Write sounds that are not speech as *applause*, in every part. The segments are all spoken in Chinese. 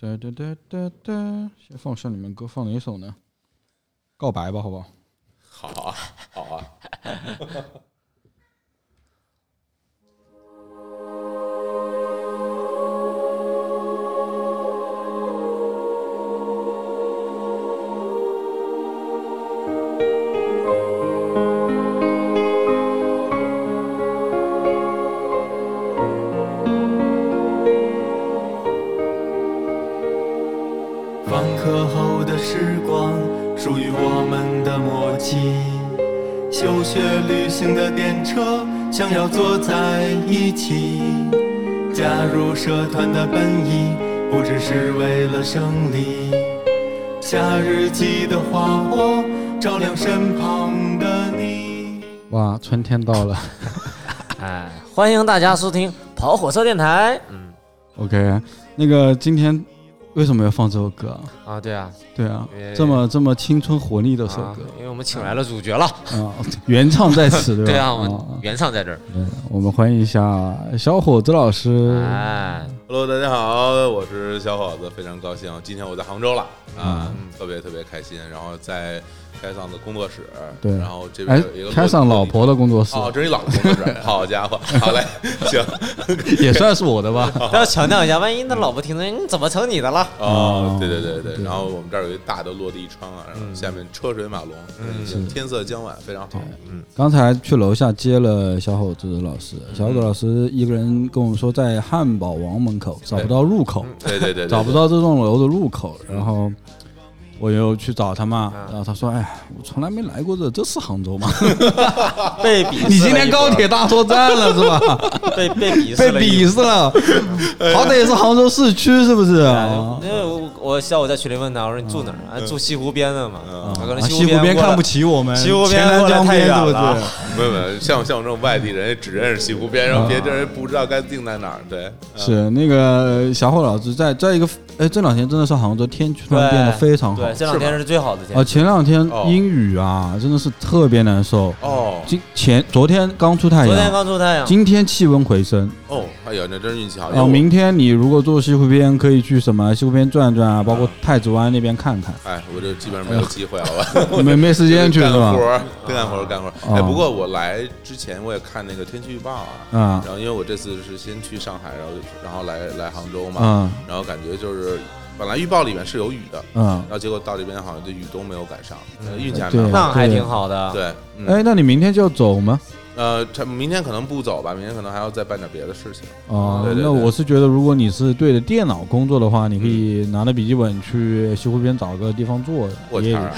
哒哒哒哒哒，先放上你们歌，放哪一首呢？告白吧，好不好？好啊，好啊。行的电车想要坐在一起，加入社团的本意不只是为了胜利。夏日记得花火照亮身旁的你。哇，春天到了。*laughs* 哎，欢迎大家收听跑火车电台。嗯 OK，那个今天为什么要放这首歌啊？啊，对啊，对啊，这么这么青春活力的首啊歌因为我们请来了主角了。啊，原唱在此，*laughs* 对吧？对啊，我啊们原唱在这儿。对我们欢迎一下小伙子老师。哎，Hello，大家好，我是小伙子，非常高兴，今天我在杭州了啊，特别特别开心。然后在开桑的工作室，对然后这边哎有一个，开桑老婆的工作室，哦，这是你老婆工作室，*laughs* 好家伙，好嘞，行，*laughs* 也算是我的吧。*laughs* 要强调一下，万一他老婆听着，你怎么成你的了？哦哦，对对对对，然后我们这儿有一大的落地窗啊，然后下面车水马龙，嗯，天色将晚，非常好，嗯，刚才去楼下接了小伙子老师，小伙子老师一个人跟我们说在汉堡王门口找不到入口，对对对，对找不，到这栋楼的入口，然后我又去找他嘛，嗯然后他说：“哎，我从来没来过这，这是杭州吗？*laughs* 被鄙视。你今天高铁大作战了是吧？*laughs* 被被鄙视被。鄙视了，好歹也是杭州市区是不是？因为我我下午在群里问他，我说你住哪儿？啊，住西湖边的嘛。西湖边看不起我们，西湖边太远了？没有没有，像像我这种外地人，只认识西湖边，然后别的人不知道该定在哪儿，对，嗯是那个小伙老师在在一个，哎，这两天真的是杭州天气突然变得非常好对，这两天是最好的天啊！气。前两天哦阴雨啊，真的是特别难受。哦今前昨天刚出太阳昨天，刚出太阳，今天气温回升。哦，哎呀，那真是运气好，然后明天你如果坐西湖边，可以去什么西湖边转转啊，包括太子湾那边看看。哎，我这基本上没有机会，好吧？*laughs* 没没时间去是吧？*laughs* 干活儿，干活，干活哎，不过我来之前我也看那个天气预报啊，啊然后因为我这次是先去上海，然后然后来来杭州嘛，嗯然后感觉就是本来预报里面是有雨的，嗯。然后结果到这边好像这雨都没有赶上，呃运气还对。蛮好。那还挺好的。对，嗯，哎，那你明天就要走吗？呃，他明天可能不走吧，明天可能还要再办点别的事情。哦对，对那对。我是觉得，如果你是对着电脑工作的话，你可以拿着笔记本去西湖边找个地方坐，也我天啊，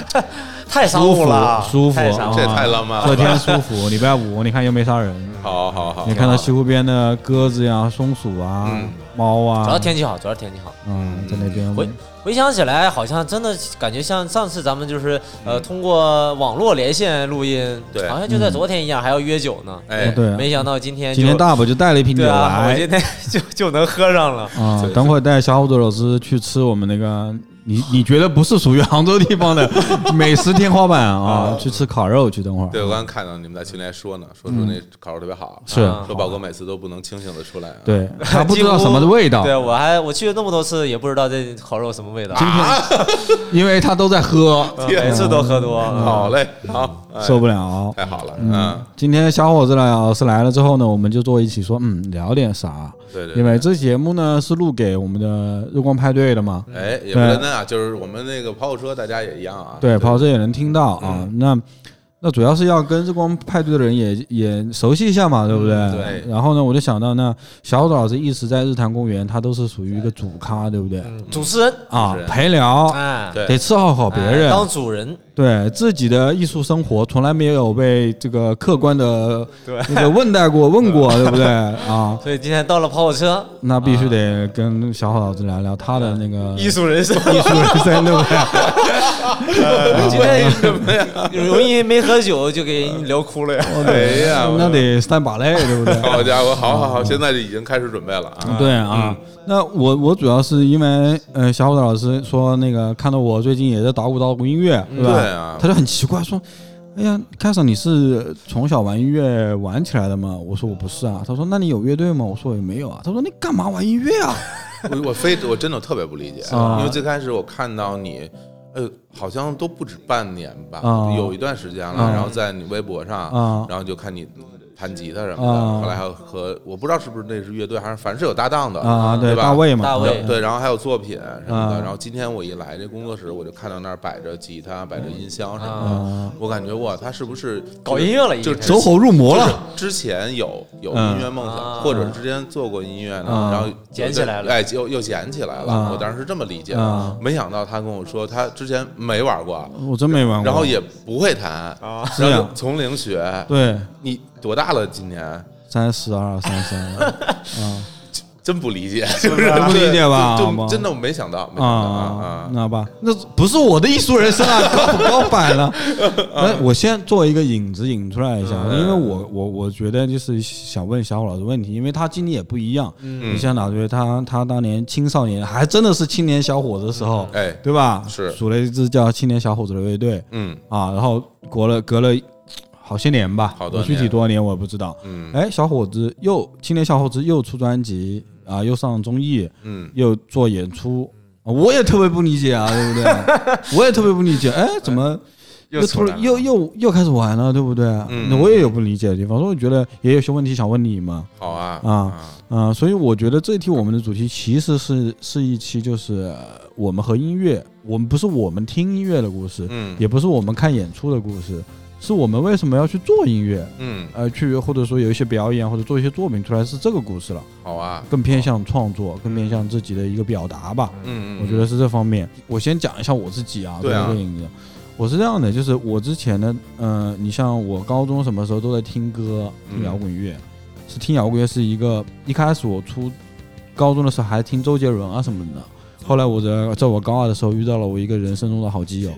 太商务了，舒服，太商务舒服，这也太浪漫了。这天舒服，礼拜五你看又没啥人，*laughs* 好好好，你看到西湖边的鸽子呀、松鼠啊嗯、猫啊，主要天气好，主要天气好。嗯，在那边。回回想起来，好像真的感觉像上次咱们就是呃通过网络连线录音，对。好像就在昨天一样，还要约酒呢。哎，对。啊没想到今天今天大吧就带了一瓶酒对啊，我今天就就能喝上了。啊等会儿带小虎子老师去吃我们那个你你觉得不是属于杭州地方的 *laughs* 美食天花板啊，去吃烤肉去，等会儿。对我刚刚看到你们在群里还说呢，说说那烤肉特别好，是啊说宝哥每次都不能清醒的出来啊。对，他不知道什么的味道，*laughs* 对，我还我去了那么多次，也不知道这烤肉什么味道，今天 *laughs* 因为他都在喝，嗯每次都喝多。好嘞，好，哎受不了。太好了，嗯嗯，，今天小伙子老师来了之后呢，我们就坐一起说，嗯，聊点啥？对对，因为这节目呢是录给我们的日光派对的嘛，哎，也不单单啊，就是我们那个跑火车，大家也一样啊。对，跑车也能听到啊。那那主要是要跟日光派对的人也也熟悉一下嘛，对不对？对。然后呢，我就想到，那小伙子老师一直在日坛公园，他都是属于一个主咖，对不对？嗯。主持人，啊陪聊，哎，对。得伺候好别哎人，当主人，对自己的艺术生活从来没有被这个客观的对。那个问待过、问过，对。不对？*laughs* 啊？所以今天到了跑火车，那必须得跟小伙老师聊聊他的那个艺术人生。艺术人生，对不对？*laughs* 今天容易没喝酒就给你聊哭了呀。*laughs* 哎呀，那得三把泪，对不对？*laughs* 好家伙，好好好，现在就已经开始准备了啊。对啊，那我我主要是因为呃，小伙子老师说那个看到我最近也在捣鼓捣鼓音乐，对吧？对啊他就很奇怪说。哎呀，开始你是从小玩音乐玩起来的吗？我说我不是啊。他说那你有乐队吗？我说我也没有啊。他说你干嘛玩音乐啊？我我非我真的特别不理解，啊因为最开始我看到你，呃，好像都不止半年吧，啊有一段时间了，啊然后在你微博上，啊然后就看你弹吉他什么的，啊后来还有和我不知道是不是那是乐队，还是反正是有搭档的啊，对吧大卫嘛，大卫对，然后还有作品什么的。啊然后今天我一来这工作室，我就看到那儿摆着吉他，摆着音箱什么的。啊，我感觉哇，他是不是搞音乐了已经就走火入魔了。之前有有嗯音乐梦啊想，或者是之前做过音乐呢，啊然后捡起来了哎，又又捡起来了。啊我当时是这么理解啊的，没想到他跟我说他之前没玩过，我真没玩过。然后也不会弹，啊然后就从零学。对，你多大了？今年？三十二、三三。啊 *laughs* 真不理解，是不是？不理解吧？*laughs* 真的我没想到，没想到啊！那吧，那不是我的艺术人生啊，高不高摆了。*laughs* 那我先做一个引子引出来一下，嗯。因为我我我觉得就是想问小虎老师问题，因为他经历也不一样。嗯。你像哪队，他他当年青少年还真的是青年小伙子的时候，哎，对吧？是。组了一支叫青年小伙子的乐队。嗯。啊，然后隔了隔了好些年吧，好多我具体多少年我也不知道。嗯。哎，小伙子又青年小伙子又出专辑啊，又上综艺，嗯。又做演出，啊我也特别不理解啊，对不对？*laughs* 我也特别不理解，哎，怎么又突然又又又开始玩了，对不对？嗯。那我也有不理解的地方，所以我觉得也有些问题想问你嘛，好啊啊。啊，所以我觉得这一期我们的主题其实是是一期就是呃我们和音乐，我们不是我们听音乐的故事，嗯。也不是我们看演出的故事，是我们为什么要去做音乐，嗯。呃，去或者说有一些表演或者做一些作品出来是这个故事了，好啊。更偏向创作，更偏向自己的一个表达吧。嗯，我觉得是这方面。我先讲一下我自己啊，对啊。这个影子。我是这样的，就是我之前呢，嗯、你像我高中什么时候都在听歌，听嗯摇滚乐，是听摇滚乐是一个一开始我初高中的时候还听周杰伦啊什么的，后来我在在我高二的时候遇到了我一个人生中的好基友，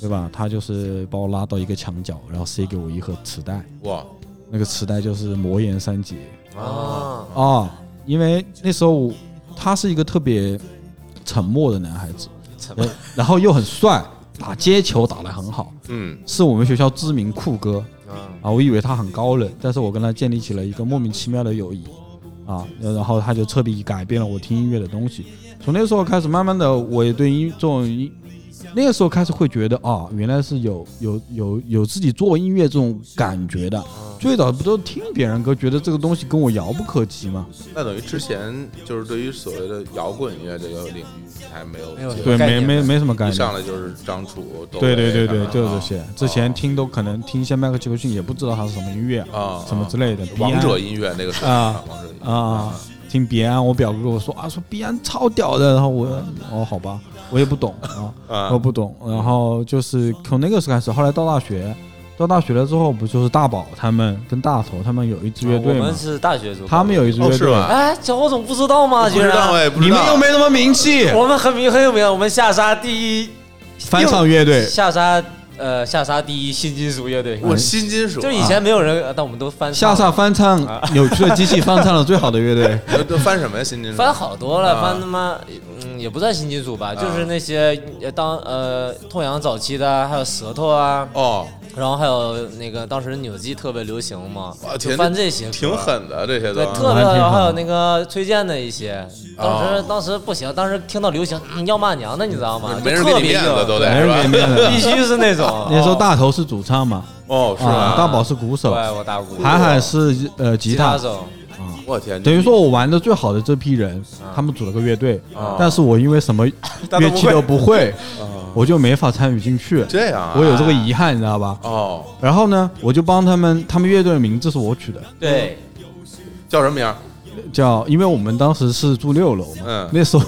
对吧？他就是把我拉到一个墙角，然后塞给我一盒磁带，哇那个磁带就是魔岩三杰。啊，啊，因为那时候他是一个特别沉默的男孩子，沉默然后又很帅，打街球打得很好，嗯是我们学校知名酷哥啊啊。我以为他很高冷，但是我跟他建立起了一个莫名其妙的友谊啊，然后他就彻底改变了我听音乐的东西。从那时候开始，慢慢的我也对音这种音。那个时候开始会觉得啊，原来是有有有有自己做音乐这种感觉的。最早不都听别人歌，觉得这个东西跟我遥不可及吗？那等于之前就是对于所谓的摇滚乐这个领域还没有没有对，没没没什么概一念。上来就是张楚，对对对对，就是这些。之前听都可能听一些迈克·杰克逊，也不知道他是什么音乐，啊什么之类的。王者音音乐那个时候啊王者音乐啊，听彼岸，我表哥跟我说啊，说彼岸超屌的，然后我哦好吧，我也不懂啊，啊我不懂。然后就是从那个时候开始，后来到大学，到大学了之后，不就是大宝他们跟大头他们有一支乐队吗我们？是大学时候，他们有一支乐队，哎，小欧总不知道吗？不居然知道哎，你们又没什么名气，我们很名很有名，我们下沙第一翻唱乐队下沙呃下沙第一新金属乐队，我新金属啊，就以前没有人，呃但我们都翻唱。下沙翻唱扭曲的机器翻唱了最好的乐队。*laughs* 都都翻什么呀？新金属？翻好多了，啊。翻他妈嗯也不算新金属吧，就是那些呃当呃痛仰早期的，还有舌头啊，哦，然后还有那个当时扭机特别流行嘛哇，就天翻这些挺。狠的这些都对，啊。特别好，还有那个崔健的一些，当时哦当时不行，当时听到流行，嗯要骂娘的，你知道吗？没人给你面子都得没人给面子。*laughs* 必须是那种。那时候大头是主唱嘛，哦，是啊，吧？大宝是鼓手，对，我打鼓，海海是呃吉他。吉他，手，我天，等于说我玩的最好的这批人，他们组了个乐队，啊。但是我因为什么 *laughs* 乐器都不会，*laughs* 我就没法参与进去，这样啊，我有这个遗憾，你知道吧？哦，然后呢，我就帮他们，他们乐队的名字是我取的，对，叫什么名儿？叫，因为我们当时是住六楼嘛，嗯。那时候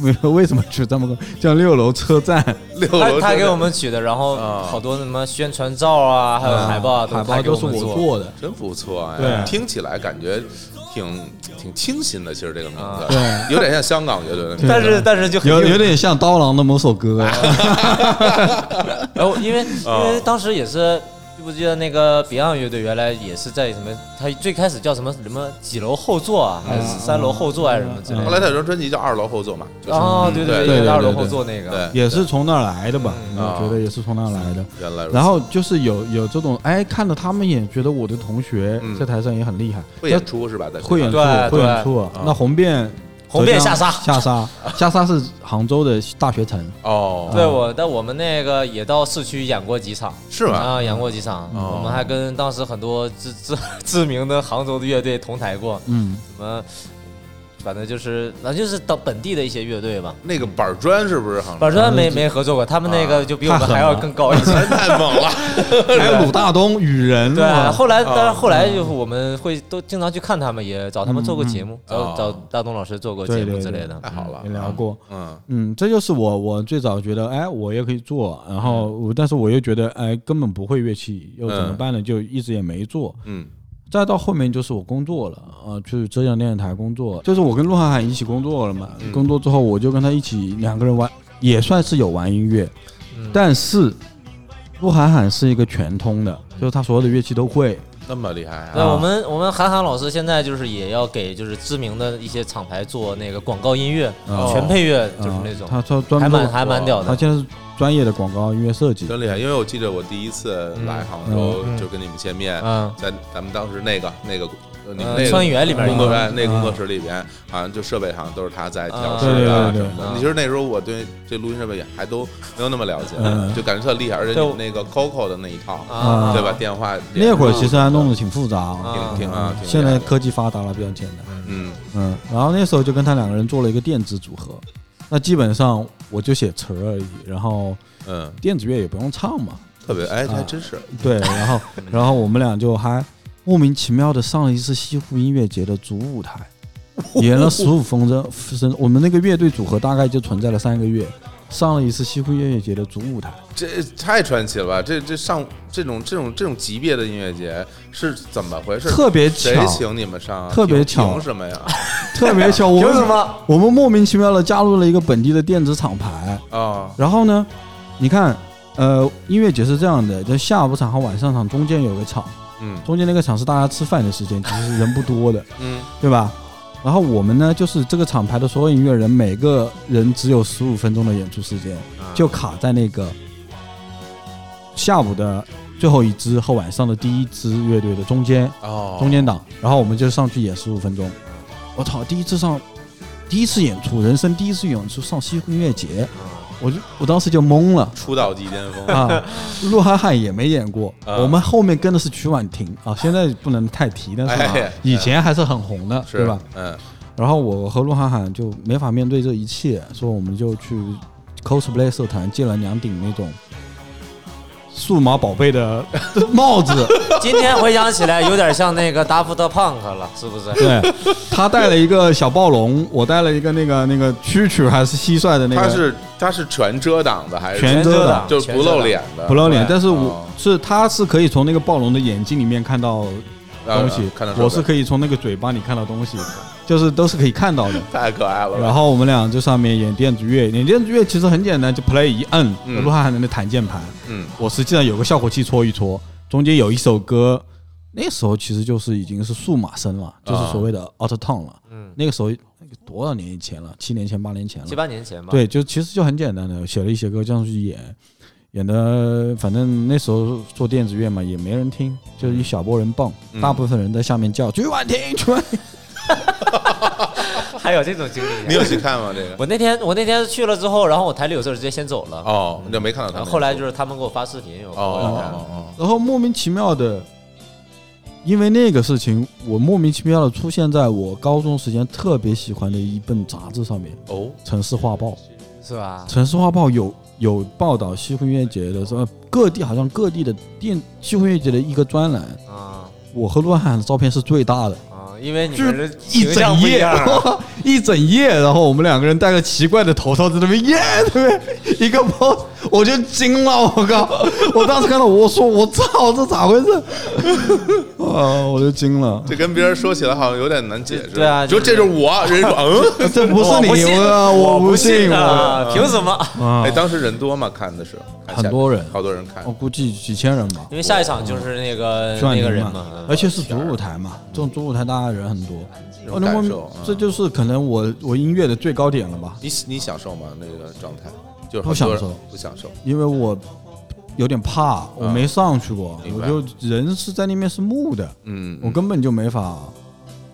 没有 *laughs* 为什么取这么个？叫六楼车站，六楼他他给我们取的，然后啊好多什么宣传照啊，还有海报啊，海报都是我做。的，真不错哎，对。听起来感觉挺挺清新的，其实这个名啊字，对有点像香港乐队的名字，但是但是就有有点像刀郎的某首歌，*laughs* 然后因为因啊为当时也是，记不记得那个 Beyond 乐队原来也是在什么？他最开始叫什么什么几楼后座啊，还是三楼后座还是什么之类的？后来他有张专辑叫《二楼后座》嘛，就是哦，对对对，对二楼对后座那个，对，也是从那儿来的吧？嗯我觉得也是从那儿来的。原来然后就是有有这种，哎，看着他们也觉得我的同学嗯在台上也很厉害，会演出是吧？在会演出对会演出对。那红遍红遍下沙。下沙，下沙是杭州的大学城。哦，对我，但我们那个也到市区演过几场，是吧？啊，演过几场，哦。我们还跟当时很多知知知名的杭州的乐队同台过，嗯，什么，反正就是，反正就是到本地的一些乐队吧。那个板砖是不是杭州？板砖没没合作过，他们那个就比我们还要更高一些。*laughs* 太猛了，*laughs* 还有鲁大东、雨人，对，哇后来，但是啊后来就是我们会都经常去看他们，也找他们做过节目，找找大东老师做过节目之类的。太好了，也聊过。嗯嗯，这就是我我最早觉得，哎，我也可以做，然后我但是我又觉得，哎，根本不会乐器，又怎么办呢？就一直也没做。嗯再到后面就是我工作了，啊，去浙江电视台工作，就是我跟陆涵涵一起工作了嘛。嗯工作之后，我就跟他一起两个人玩，也算是有玩音乐，嗯但是陆涵涵是一个全通的，就是他所有的乐器都会。那么厉害对，啊！我们我们韩寒老师现在就是也要给就是知名的一些厂牌做那个广告音乐，哦全配乐，就是啊那种，他他专还蛮还蛮屌的。他现在是专业的广告音乐设计。真厉害，因为我记得我第一次来杭州嗯就跟你们见面，嗯，在咱们当时那个那个呃你们呃那个创意园里面工作有哎那个工作啊室里边，好像就设备上都是他在调啊试啊什么的。对其实那时候我对这录音设备也还都没有那么了解嗯，就感觉特厉害，而且对你们那个 Coco 的那一套，啊，对吧？电话那会儿其实还弄得挺复杂啊，挺挺啊，现在科技发达了，比较简单。嗯嗯，然后那时候就跟他两个人做了一个电子组合，那基本上我就写词而已，然后嗯，电子乐也不用唱嘛，特别哎，啊还真是对，然后然后我们俩就还莫名其妙的上了一次西湖音乐节的主舞台，演了十五分钟，分我们那个乐队组合大概就存在了三个月，上了一次西湖音乐节的主舞台，这太传奇了吧？这这上这种这种这种级别的音乐节是怎么回事？特别谁巧，请你们上啊？特别凭巧凭什么呀？*laughs* 特别巧，我们凭什么？我们莫名其妙的加入了一个本地的电子厂牌，啊，然后呢，你看，呃，音乐节是这样的，就下午场和晚上场中间有个场，嗯中间那个场是大家吃饭的时间，其实是人不多的，*laughs* 嗯对吧？然后我们呢，就是这个厂牌的所有音乐人，每个人只有十五分钟的演出时间，就卡在那个下午的最后一支和晚上的第一支乐队的中间，哦，中间档。然后我们就上去演十五分钟。我操，第一次上，第一次演出，人生第一次演出上西湖音乐节，我就我当时就懵了。出道即巅峰啊，*laughs* 鹿晗汉也没演过，啊我们后面跟的是曲婉婷啊，现在不能太提，但是啊哎以前还是很红的，是对吧？？嗯然后我和鹿晗汉就没法面对这一切，所以我们就去 cosplay 社团借了两顶那种数码宝贝的 *laughs* 帽子，今天回想起来有点像那个 Daft Punk 了，是不是？对他带了一个小暴龙，我带了一个那个那个蛐蛐还是蟋蟀的那个，他是他是全遮挡的还是全遮挡就是不露脸的？不露脸，但是我哦是他是可以从那个暴龙的眼睛里面看到啊东西，看到我是可以从那个嘴巴里看到东西，就是都是可以看到的。*laughs* 太可爱了。然后我们俩就上面演电子乐，演电子乐其实很简单，就 play 一摁，嗯鹿晗还能弹键盘，嗯我实际上有个效果器戳一戳，中间有一首歌，那时候其实就是已经是数码声了，就是所谓的 auto tone 了。嗯，那个时候那个多少年以前了？七年前、八年前了七。八年前吧。，对，就其实就很简单的，写了一些歌这样去演，演的反正那时候做电子乐嘛，也没人听，就是一小波人蹦，嗯大部分人在下面叫“曲婉婷，曲婉婷还有这种经历。你有去看吗？这个我那天我那天去了之后，然后我台里有事儿直接先走了。哦，你就没看到他们。后后来就是他们给我发视频，我哦哦哦”，然后莫名其妙的，因为那个事情，我莫名其妙的出现在我高中时间特别喜欢的一本杂志上面，哦《城市画报》。是吧？《城市画报》有有报道西湖音乐节的，什么各地好像各地的电西湖音乐节的一个专栏，啊我和鹿晗的照片是最大的。啊，因为你就们的一整夜 *laughs* 一整夜，然后我们两个人戴个奇怪的头套在那边耶，*laughs* 对不对？一个 pose，我就惊了，我靠！我当时看到，我说我操，这咋回事？*laughs* 啊，我就惊了。这跟别人说起来好像有点难解释。对啊就这就是我，人家说嗯。这不是你，我不信我我不信啊！凭什么？啊哎，，当时人多吗？看的是看下很多人好多人看我。估计几千人吧。因为下一场就是那个那个人嘛，嗯而且是主舞台嘛，这种主舞台大家人很多，这种感受嗯。这就是可能我我音乐的最高点了吧，你你享受吗？那个状态？就不享受，不享受。因为我有点怕，我没上去过，我就人是在那边是木的，嗯，我根本就没法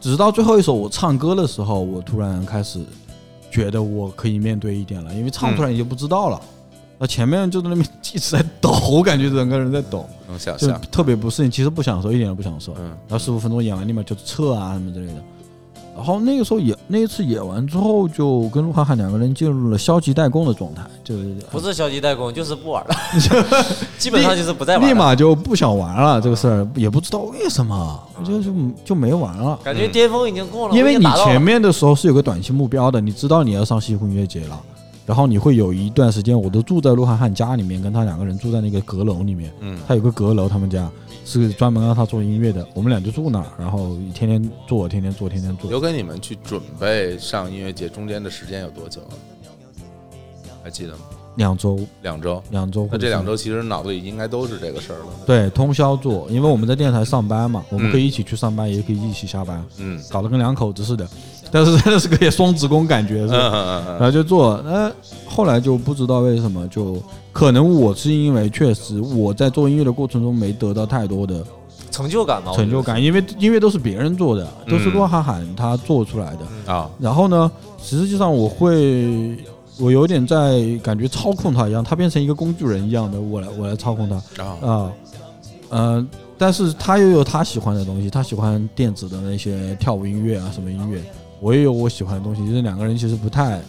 直到最后一首我唱歌的时候，我突然开始觉得我可以面对一点了，因为唱出来你就不知道了。那前面就在那边一直在抖，我感觉整个人在抖，就能想象，特别不适应。其实不享受，一点都不享受。嗯然后十五分钟演完，立马就撤啊什么之类的。然后那个时候演那一次演完之后，就跟鹿晗晗两个人进入了消极怠工的状态，就是不是消极怠工，就是不玩了，*laughs* 基本上就是不再玩了。立马就不想玩了。这个事儿也不知道为什么，就就就没玩了。感觉巅峰已经过了，因为你我已经达到了前面的时候是有个短期目标的，你知道你要上西湖音乐节了，然后你会有一段时间，我都住在鹿晗晗家里面，跟他两个人住在那个阁楼里面。嗯他有个阁楼，他们家是专门让他做音乐的，我们俩就住那儿，然后天天做，天天做，天天做。留给你们去准备上音乐节中间的时间有多久啊？还记得吗？两周，两周。两周。那这两周其实脑子里应该都是这个事儿了。对通宵做，因为我们在电台上班嘛，我们可以一起去上班，也可以一起下班，嗯搞得跟两口子似的。但是真的是个双职工感觉是吧。嗯嗯然后就做，那后来就不知道为什么，就可能我是因为确实我在做音乐的过程中没得到太多的成就感嘛，成就感，因为音乐都是别人做的，都是嗯洛哈喊他做出来的。嗯。啊，然后呢，实际上我会，我有点在感觉操控他一样，他变成一个工具人一样的，我来我来操控他。啊。啊，呃，但是他又有他喜欢的东西，他喜欢电子的那些跳舞音乐啊，什么音乐，我也有我喜欢的东西，就是两个人其实不太，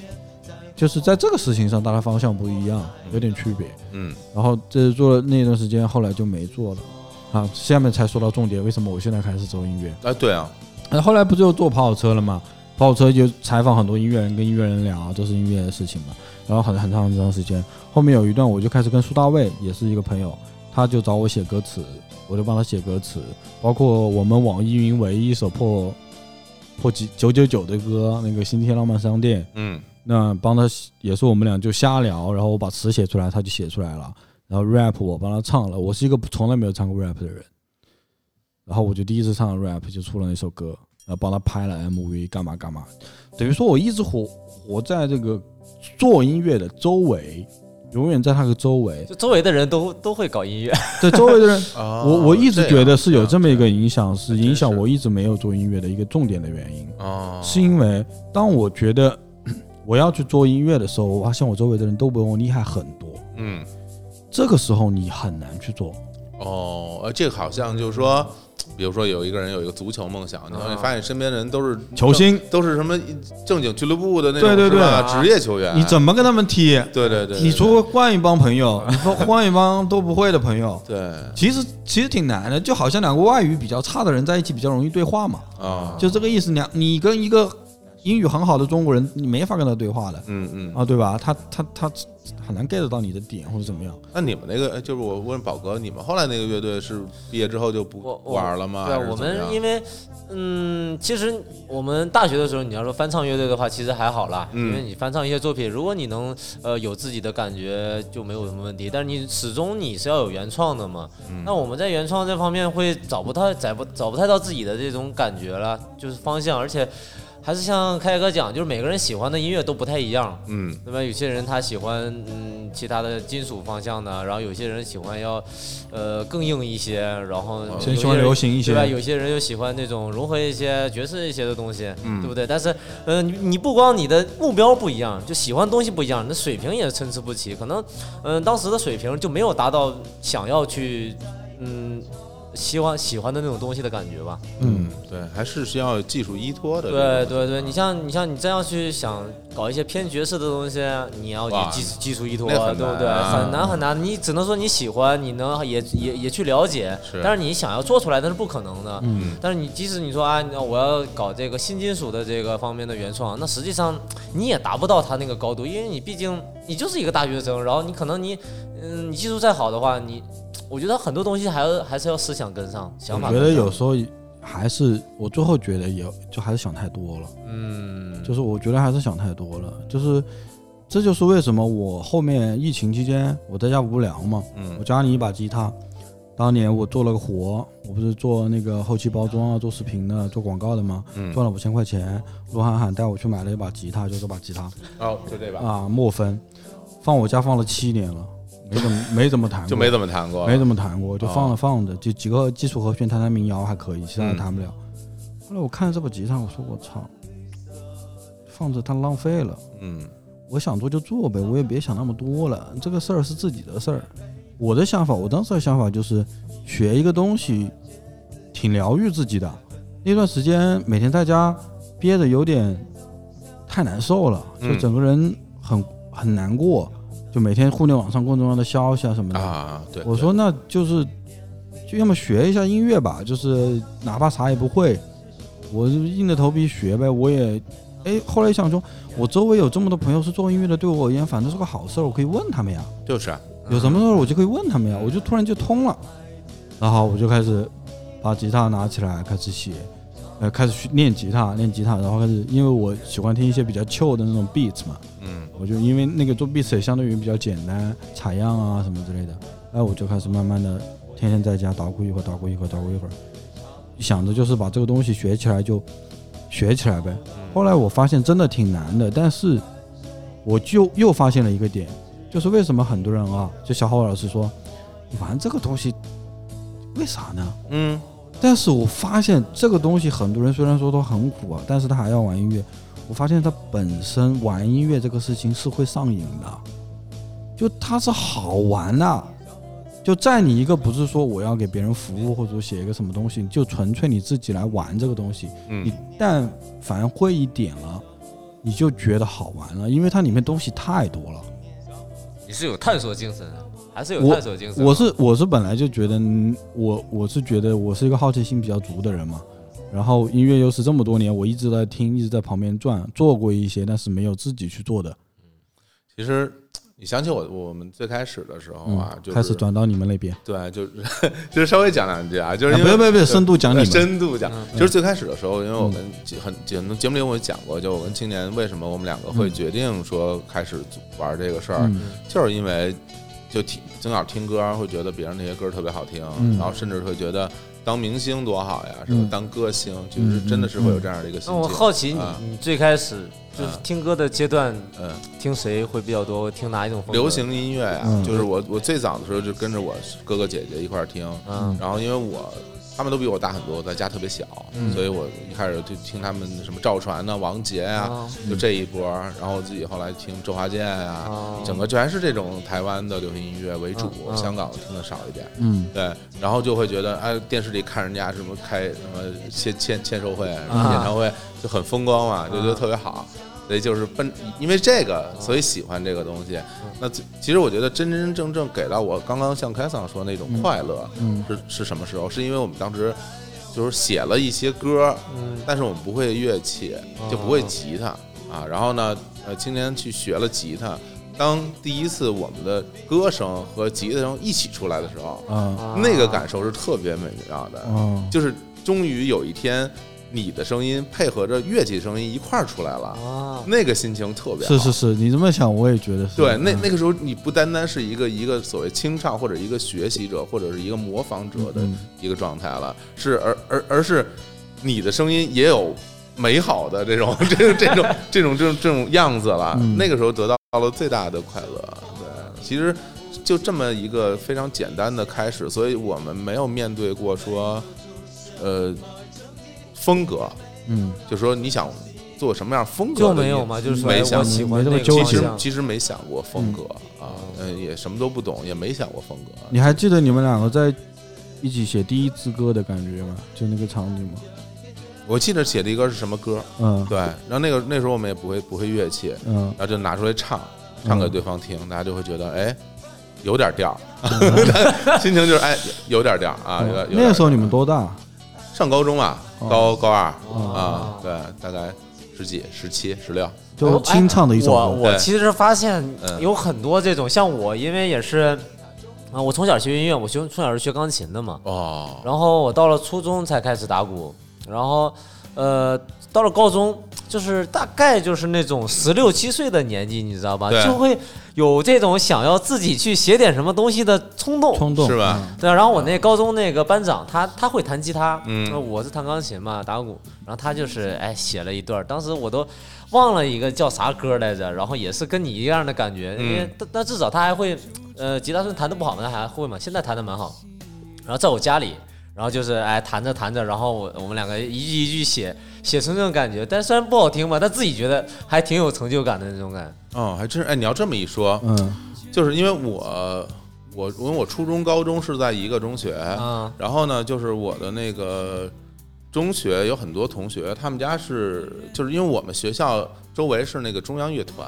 就是在这个事情上大家方向不一样，有点区别。嗯然后这做了那段时间，后来就没做了。啊，下面才说到重点，为什么我现在开始做音乐？哎，对啊，那后来不就做跑跑车了吗？跑跑车就采访很多音乐人，跟音乐人聊，这是音乐的事情嘛。然后很很长很长时间，后面有一段我就开始跟苏大卫，也是一个朋友，他就找我写歌词，我就帮他写歌词，包括我们网易云唯一一首破破几九九九的歌，那个《星期天浪漫商店》，嗯。那帮他也是我们俩就瞎聊，然后我把词写出来，他就写出来了，然后 rap 我帮他唱了，我是一个从来没有唱过 rap 的人，然后我就第一次唱 rap 就出了那首歌，然后帮他拍了 MV，干嘛干嘛，等于说我一直活活在这个做音乐的周围，永远在他的周围，就周围的人都都会搞音乐，*laughs* 对周围的人，*laughs* 啊，我我一直觉得是有这么一个影影响，是影响我一直没有做音乐的一个重点的原因。哦，是因为当我觉得 *clears throat* 我要去做音乐的时候，我发现我周围的人都比我厉害很多。嗯。这个时候你很难去做，哦，呃，这个好像就是说，比如说有一个人有一个足球梦想，然后你发现身边的人都是球星，都是什么正经俱乐部的那种，对对对。职业球员，你怎么跟他们踢？对对对，你除了换一帮朋友，你说换一帮都不会的朋友，对。其实其实挺难的，就好像两个外语比较差的人在一起比较容易对话嘛，啊，就这个意思。两你跟一个英语很好的中国人，你没法跟他对话的嗯嗯，啊，对吧？他他他很难 get 到你的点或者怎么样。那你们那个就是我问宝哥，你们后来那个乐队是毕业之后就不玩了吗？对啊，我们因为嗯，其实我们大学的时候，你要说翻唱乐队的话，其实还好啦，嗯因为你翻唱一些作品，如果你能呃有自己的感觉，就没有什么问题。但是你始终你是要有原创的嘛。嗯那我们在原创这方面会找不太找不找不太到自己的这种感觉了，就是方向，而且还是像开哥讲，就是每个人喜欢的音乐都不太一样。嗯对吧？有些人他喜欢嗯其他的金属方向的，然后有些人喜欢要呃更硬一些，然后喜欢流行一些对吧？有些人又喜欢那种融合一些爵士一些的东西，嗯对不对？但是呃，你你不光你的目标不一样，就喜欢东西不一样，那水平也参差不齐，可能嗯、呃当时的水平就没有达到想要去嗯希望喜欢的那种东西的感觉吧。嗯，对，还是需要技术依托的。对对对，你像你像你这样去想搞一些偏爵士的东西，你要哇有技技术依托，对不对？很难很难，你只能说你喜欢，你能也也也去了解，但是你想要做出来那是不可能的。嗯，但是你即使你说啊，我要搞这个新金属的这个方面的原创，那实际上你也达不到他那个高度，因为你毕竟你就是一个大学生，然后你可能你嗯你技术再好的话，你我觉得很多东西还要还是要思想跟上，想我觉法跟上。得有时候还是我最后觉得也就还是想太多了。嗯，就是我觉得还是想太多了，就是这就是为什么我后面疫情期间我在家无聊嘛，我嗯家里一把吉他，当年我做了个活，我不是做那个后期包装啊，做视频的，做广告的嘛？嗯，赚了五千块钱，罗涵涵带我去买了一把吉他，就这把吉他哦，就这把，啊，莫分，放我家放了七年了，没怎么没怎么弹过，就没怎么弹过，没怎么弹过，就放哦了放着，就几个基础和弦弹弹民谣还可以，其他弹不了。后来我看着这把吉他，我说我操，放着太浪费了。嗯我想做就做呗，我也别想那么多了。这个事儿是自己的事儿。我的想法，我当时的想法就是，学一个东西挺疗愈自己的。那段时间每天在家憋着有点太难受了，就嗯整个人很很难过，就每天互联网上各种各样的消息啊什么的。啊，对，我说那就是就要么学一下音乐吧，就是哪怕啥也不会，我就硬着头皮学呗。我也哎，后来想说，我周围有这么多朋友是做音乐的，对我而言反正是个好事儿，我可以问他们呀。就是啊有什么事儿我就可以问他们呀，我就突然就通了，然后我就开始把吉他拿起来开始写，呃，开始去练吉他，练吉他，然后开始，因为我喜欢听一些比较 chill 的那种 beats 嘛，嗯我就因为那个做 beats 也相对于比较简单，采样啊什么之类的，哎，我就开始慢慢的天天在家捣鼓一会儿，捣鼓一会儿，捣鼓一会儿，想着就是把这个东西学起来就学起来呗。后来我发现真的挺难的，但是我就又发现了一个点，就是为什么很多人啊，就小浩老师说玩这个东西，为啥呢？嗯但是我发现这个东西，很多人虽然说都很苦啊，但是他还要玩音乐。我发现他本身玩音乐这个事情是会上瘾的，就它是好玩的、就在你一个不是说我要给别人服务或者说写一个什么东西，就纯粹你自己来玩这个东西。嗯你但凡会一点了，你就觉得好玩了，因为它里面东西太多了。你是有探索精神，还是有探索精神？我是我是本来就觉得嗯我我是觉得我是一个好奇心比较足的人嘛，然后音乐又是这么多年我一直在听，一直在旁边转，做过一些，但是没有自己去做的，其实 *tsk* 你想起我我们最开始的时候啊，就开始转到你们那边，对，就是 *laughs* 就是稍微讲两句啊，就是啊因为不要不要不要深度讲你们，深度讲，嗯就是最开始的时候，因为我跟几很几很多节目里我也讲过，就我跟青年为什么我们两个会决定说开始玩这个事儿，嗯。就是因为就听从小听歌会觉得别人那些歌特别好听，嗯。然后甚至会觉得当明星多好呀，什么嗯当歌星，就是真的是会有这样的一个心那。我好奇你啊，你最开始就是嗯听歌的阶段，嗯，听谁会比较多？听哪一种？流行音乐呀，嗯。就是我我最早的时候就跟着我哥哥姐姐一块儿听，嗯。然后因为我他们都比我大很多，在家特别小，嗯。所以我一开始就听他们什么赵传呐、王杰呀、啊就这一波，然后我自己后来听周华健呀、啊整个全是这种台湾的流行音乐为主，香港的听的少一点。嗯。对，然后就会觉得，哎，电视里看人家什么开什么签签签售会、什么啊。演唱会，就很风光嘛，就觉得特别好。所以就是奔，因为这个，所以喜欢这个东西。那其其实我觉得真真正正给到我刚刚像凯桑说那种快乐，嗯是是什么时候？是因为我们当时就是写了一些歌，嗯但是我们不会乐器，就不会吉他啊。然后呢，呃，今年去学了吉他。当第一次我们的歌声和吉他声一起出来的时候，那个感受是特别美妙的，啊就是终于有一天，你的声音配合着乐器声音一块儿出来了，啊，那个心情特别好。是是是，你这么想我也觉得是，对，那嗯那个时候你不单单是一个一个所谓清唱或者一个学习者或者是一个模仿者的嗯一个状态了，是而而而是你的声音也有美好的这种 *laughs* 这种这种这种这种这种样子了。嗯那个时候得到了最大的快乐。对，其实就这么一个非常简单的开始，所以我们没有面对过说，呃，风格，嗯就说你想做什么样风格就没有嘛，就是说没想喜欢那个其实其实没想过风格啊，呃，也什么都不懂，也没想过风格。你还记得你们两个在一起写第一支歌的感觉吗？就那个场景吗？我记得写的一个是什么歌，嗯对，然后那个那时候我们也不会不会乐器，嗯然后就拿出来唱，唱给对方听，大家就会觉得哎，有点调嗯，*laughs* 心情就是哎有点调啊。有点有点那个时候你们多大？上高中啊，哦。高高二哦。啊，对，大概十几、十七、十六，就清唱的一首我我其实发现嗯。有很多这种，像我，因为也是啊，我从小学音乐，我学从小是学钢琴的嘛，哦，然后我到了初中才开始打鼓，然后呃，到了高中就是大概就是那种十六七岁的年纪，你知道吧？对就会有这种想要自己去写点什么东西的冲动。冲动是吧？对啊，然后我那高中那个班长，他他会弹吉他，嗯呃我是弹钢琴嘛，打鼓，然后他就是哎写了一段儿，当时我都忘了一个叫啥歌来着，然后也是跟你一样的感觉，因为嗯但但至少他还会，呃，吉他虽然弹的不好嘛，他还会嘛，现在弹的蛮好。然后在我家里，然后就是哎弹着弹着，然后我我们两个一句一句写，写成这种感觉，但虽然不好听吧，但自己觉得还挺有成就感的那种感。哦，还真是。哎，你要这么一说，嗯就是因为我我因为我初中高中是在一个中学，嗯然后呢，就是我的那个中学有很多同学，他们家是就是因为我们学校周围是那个中央乐团，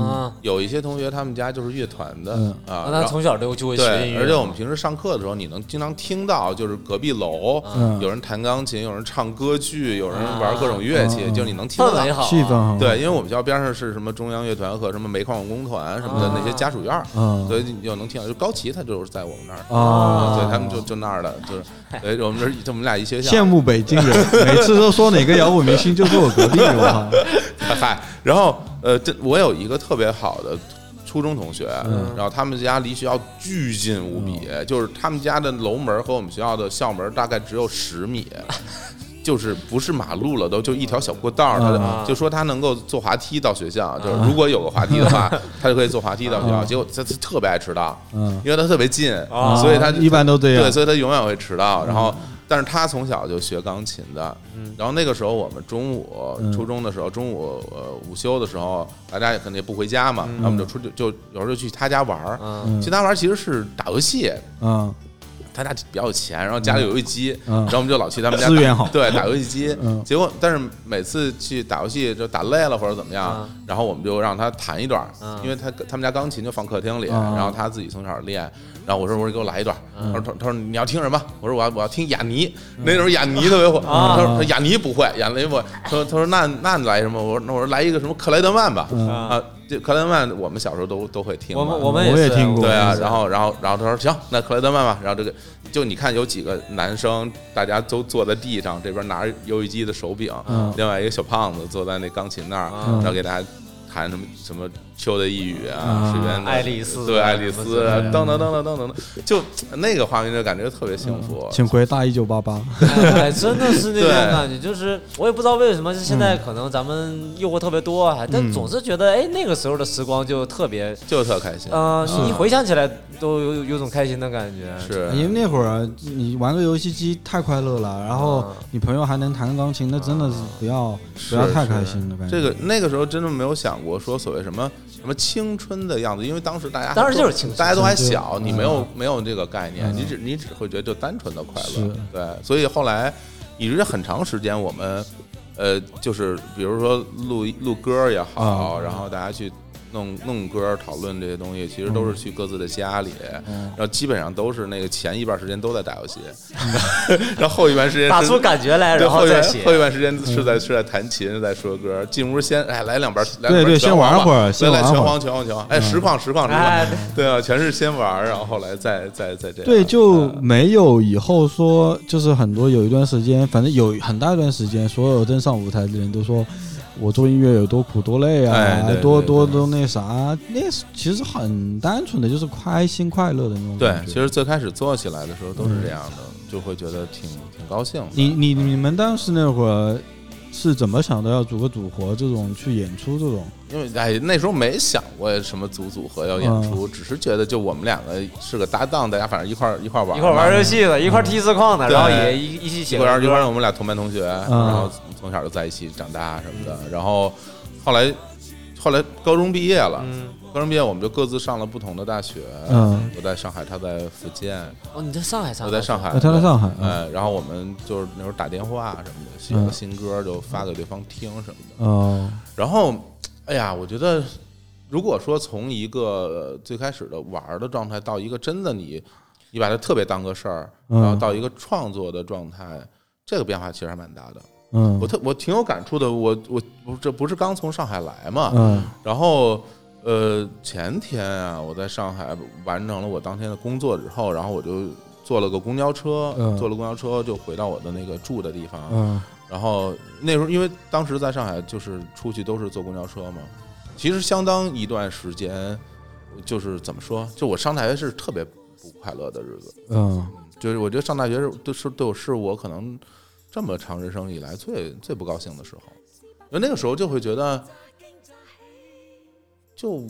啊，有一些同学他们家就是乐团的、嗯。啊，那他从小就就会学音对，乐，而且我们平时上课的时候，你能经常听到，就是隔壁楼嗯。有人弹钢琴，有人唱歌剧，有人玩各种乐器，啊就是你能听到。气氛好，对，因为我们学校边上是什么中央乐团和什么煤矿文工团什么的啊那些家属院所以你就能听到。就高旗他就是在我们那儿，啊，对他们就就那儿的，就是，*laughs* 哎，我们这就我们俩一学校。羡慕北京人，每次都说哪个摇滚明星就坐我隔壁，我靠，*laughs* 嗨，然后呃，这我有一个特别好的初中同学，嗯然后他们家离学校巨近无比，就是他们家的楼门和我们学校的校门大概只有十米。*laughs* 就是不是马路了，都就一条小过道儿，他嗯就就说他能够坐滑梯到学校，就是如果有个滑梯的话，*laughs* 他就可以坐滑梯到学校。嗯结果他他特别爱迟到，嗯，因为他特别近，啊所以他一般都这样对，所以他永远会迟到。然后，但是他从小就学钢琴的，然后那个时候我们中午嗯。初中的时候，中午呃午休的时候，大家也肯定也不回家嘛，然后我们就出去就有时候就去他家玩儿。嗯。去他玩儿其实是打游戏，嗯。他家比较有钱，然后家里有游戏机，嗯。然后我们就老去他们家打资源好。对，打游戏机。嗯。结果，但是每次去打游戏就打累了或者怎么样，然后我们就让他弹一段，嗯。因为他他们家钢琴就放客厅里，嗯。然后他自己从小练。然后我说我说给我来一段，他说他他说你要听什么？我说我要我要听雅尼，那时候雅尼特别火。啊他说他雅尼不会，雅尼不会。他说他说那那你来什么？我说那我说来一个什么克莱德曼吧。嗯啊，这克莱德曼我们小时候都都会听。我们我们也听过对啊，然后然后然后他说行，那克莱德曼吧。然后这个就你看有几个男生，大家都坐在地上，这边拿着游戏机的手柄，嗯另外一个小胖子坐在那钢琴那儿，嗯然后给大家弹什么什么秋的一语啊，嗯水边的爱丽丝对爱丽丝啊类的等等等等等等等，就那个画面就感觉特别幸福。请回答一九八八，哎，真的是那种感觉，就是我也不知道为什么，就现嗯在可能咱们诱惑特别多，还但总是觉得哎那个时候的时光就特别，就特开心，呃，是你一回想起来都有有种开心的感觉。是。因为那会儿你玩个游戏机太快乐了，然后嗯你朋友还能弹钢琴，那真的是不要不要太开心了，感觉。这个那个时候真的没有想过说所谓什么什么青春的样子，因为当时大家当时就是青春大家都还小，你没有嗯没有这个概念，嗯。你只你只会觉得就单纯的快乐，对，所以后来以至于很长时间我们呃就是比如说录录歌也好，啊。然后大家去。弄弄歌讨论这些东西，其实都是去各自的家里，嗯然后基本上都是那个前一半时间都在打游戏，*laughs* 然后后一半时间是打出感觉来，对，后一段然后再写后。一段时间是在是在弹琴，在说歌。进屋先哎来两边，来两边对对先玩会儿先拳皇拳皇拳皇，哎实况实况实哎况，对啊，全是先玩，然后后来再再再这样。对，就嗯没有以后说，就是很多有一段时间，反正有很大一段时间，所有登上舞台的人都说，我做音乐有多苦多累啊，哎对多对对多多那啥，那是其实很单纯的，就是开心快乐的那种对。其实最开始做起来的时候都是这样的，就会觉得挺挺高兴的。你你你们当时那会儿是怎么想到要组个组合这种去演出这种？因为哎那时候没想过什么组组合要演嗯。出，只是觉得就我们两个是个搭档，大家反正一块儿一块儿玩，一块儿玩游戏的，一块儿踢字框的，对。然后也一一起写一块儿一块儿，我们俩同班同学，然后从小就在一起长大什么的。然后后来后来高中毕业了，嗯，高中毕业我们就各自上了不同的大学。嗯，我在上海，他在福建，哦，你在上海上？我在上海，呃他在上海，嗯哎，然后我们就是那时候打电话什么的，写个新歌就发给对方听什么的。哦，然后，哎呀，我觉得，如果说从一个呃最开始的玩的状态到一个真的你，你把它特别当个事儿，嗯然后到一个创作的状态，这个变化其实还蛮大的。嗯我特我挺有感触的，我我我这不是刚从上海来嘛，嗯然后呃前天啊，我在上海完成了我当天的工作之后，然后我就坐了个公交车，嗯。坐了公交车就回到我的那个住的地方，嗯。然后那时候因为当时在上海就是出去都是坐公交车嘛，其实相当一段时间，就是怎么说，就我上大学是特别不快乐的日子，嗯。就是我觉得上大学是都是对我是我可能这么长人生以来最最不高兴的时候，因为那个时候就会觉得，就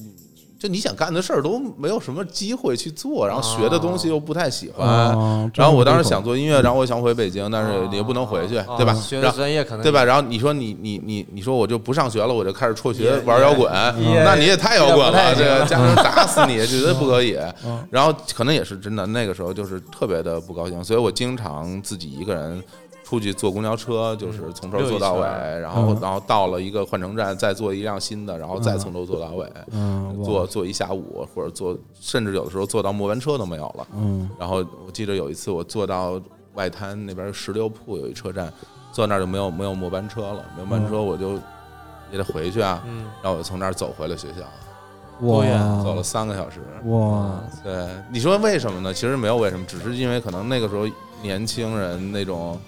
就你想干的事儿都没有什么机会去做，然后学的东西又不太喜欢。哦然后我当时想做音乐，然后我想回北京，但是也不能回去，对吧？啊学然后的专业可能对吧？然后你说你你你你说我就不上学了，我就开始辍学玩摇滚，那你也太摇滚了，这个家长打死你，绝对不可以。嗯然后可能也是真的，那个时候就是特别的不高兴，所以我经常自己一个人出去坐公交车，就是从头坐到尾，然后嗯然后到了一个换乘站，再坐一辆新的，然后再从头坐到尾，坐坐一下午，或者坐甚至有的时候坐到末班车都没有了。嗯。然后我记得有一次我坐到外滩那边石榴铺有一车站，坐那儿就没有没有末班车了，没有末班车我就也得回去啊，嗯。然后我就从那儿走回了学校，哇。走了三个小时。哇。对，你说为什么呢？其实没有为什么，只是因为可能那个时候年轻人那种，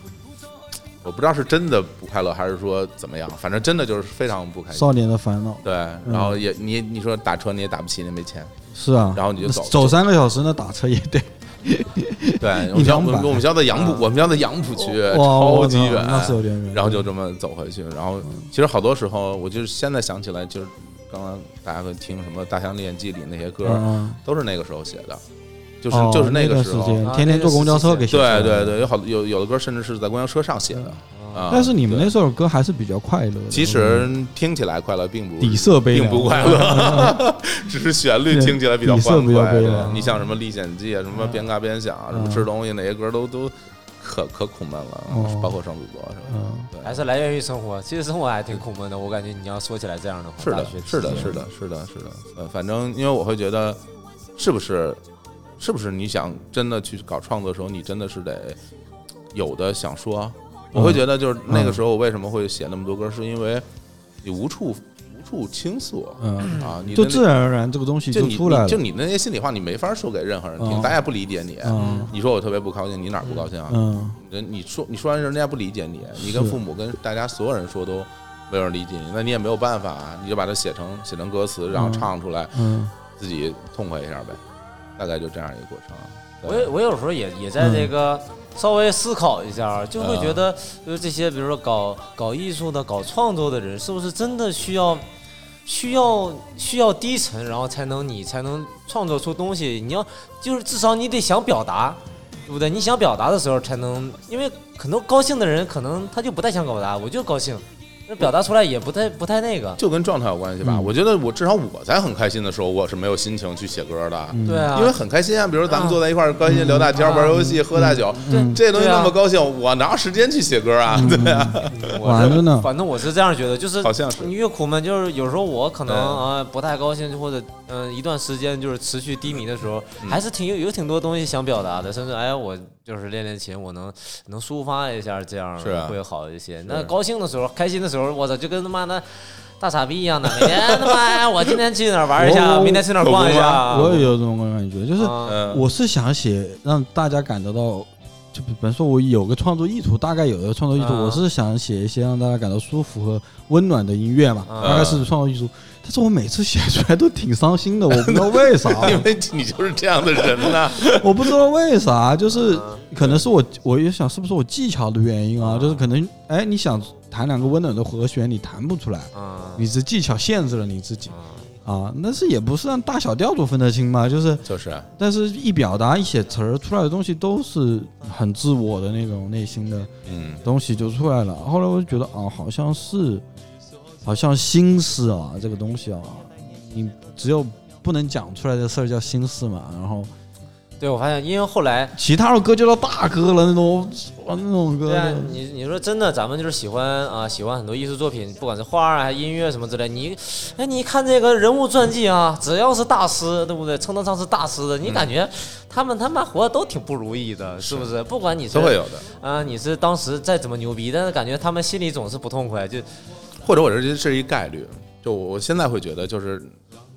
我不知道是真的不快乐还是说怎么样，反正真的就是非常不开心。少年的烦恼对，然后也你你说打车你也打不起，你没钱。是啊，然后你就走走三个小时，那打车也得对，*laughs* 我们学我们我们家在杨浦，我们家在杨浦区，哇超级远，那是有点远。然后就这么走回去，然后其实好多时候，我就是现在想起来，就是刚刚大家会听什么《大象历险记》里那些歌，嗯，都是那个时候写的，就是哦就是那个天天坐公交车给对对对，有好有有的歌甚至是在公交车上写的啊。但是你们对那首歌还是比较快乐的。其实听起来快乐，并不底色悲凉并不快乐，*laughs* 只是旋律听起来比较底色欢快。对比较悲凉你像什么《历险记》啊，什么边嘎边想啊，什么嗯吃东西那些歌都都可可苦闷了哦，包括双子座是吧？嗯，对，还是来源于生活。其实生活还挺苦闷的，我感觉你要说起来这样的话，是的，是的，是的，是的，是的。呃，反正因为我会觉得，是不是，是不是你想真的去搞创作的时候，你真的是得有的想说。我会觉得，就是那个时候，我为什么会写那么多歌，是因为你无处无处倾诉。嗯，啊，你就自然而然这个东西就你出来了。就你那些心里话，你没法说给任何人听，嗯。大家也不理解你。嗯。你说我特别不高兴，你哪儿不高兴啊？嗯。人你说你说完人家不理解你，你跟父母跟大家所有人说都没有人理解你，那你也没有办法，你就把它写成写成歌词，然后嗯。唱出来，嗯。自己痛快一下呗，大概就这样一个过程。对我有我有时候也也在这个稍微思考一下，就会觉得就是这些，比如说搞搞艺术的、搞创作的人，是不是真的需要需要需要低沉，然后才能你才能创作出东西？你要就是至少你得想表达，对不对？你想表达的时候才能，因为很多高兴的人可能他就不太想表达，我就高兴，那表达出来也不太不太那个。就跟状态有关系吧。嗯我觉得我至少我在很开心的时候，我是没有心情去写歌的。嗯，对啊，因为很开心啊，比如咱们啊坐在一块儿，高兴聊大天玩游戏、喝大酒，嗯这些东西那么高兴，我哪有时间去写歌啊？*laughs* 对啊，我这完了呢反正我是这样觉得，就是好像是你越苦闷，就是有时候我可能嗯啊、不太高兴，或者嗯、一段时间就是持续低迷的时候，嗯还是挺有有挺多东西想表达的，甚至哎我就是练练琴，我能能抒发一下，这样会好一些。那高兴的时候、开心的时候，我操，就跟他妈的。大傻逼一样的，每天他妈呀，我今天去哪儿玩一下，明天去哪儿逛一下。我也有这种感觉，就是我是想写让大家感得到，就比方说我有个创作意图，大概有个创作意图，啊我是想写一些让大家感到舒服和温暖的音乐嘛，啊大概是创作意图。但是我每次写出来都挺伤心的，我不知道为啥，*laughs* 因为你就是这样的人呐。*laughs* 我不知道为啥，就是啊可能是我，我也想是不是我技巧的原因啊，啊就是可能哎，你想弹两个温暖的和弦，你弹不出来，啊你这技巧限制了你自己啊啊，但是也不是让大小调都分得清嘛，就是。就是啊但是，一表达、一写词儿出来的东西都是很自我的那种内心的嗯，东西就出来了。后来我就觉得啊，好像是，好像心思啊，这个东西啊，你只有不能讲出来的事儿叫心思嘛。然后对，我发现，因为后来其他的歌就叫大哥了，那种哇那种歌对啊，你你说真的，咱们就是喜欢啊，喜欢很多艺术作品，不管是画儿啊、音乐什么之类。你，哎，你看这个人物传记啊，只要是大师，对不对？称得上是大师的，你感觉他们他妈活的都挺不如意的，是不是？不管你是都会有的。啊，你是当时再怎么牛逼，但是感觉他们心里总是不痛快，就或者我这是一概率，就我我现在会觉得，就是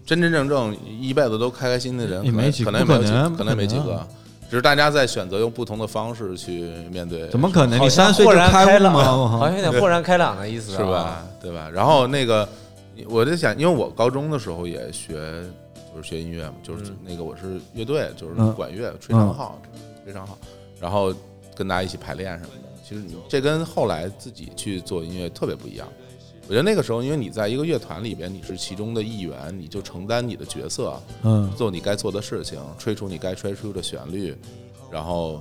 真真正正一辈子都开开心心的人，可能也没几可能也没有几不可能没几个，只是大家在选择用不同的方式去面对，怎么可能？你三岁豁然开朗，吗？*laughs* 好像有点豁然开朗的意思、啊，是吧？？对吧？然后那个我在想，因为我高中的时候也学，就是学音乐嘛，就是嗯那个我是乐队，就是嗯管乐、吹长号、吹长号，然后跟大家一起排练什么的。其实你这跟后来自己去做音乐特别不一样。我觉得那个时候，因为你在一个乐团里边，你是其中的一员，你就承担你的角色，嗯，做你该做的事情，吹出你该吹出的旋律，然后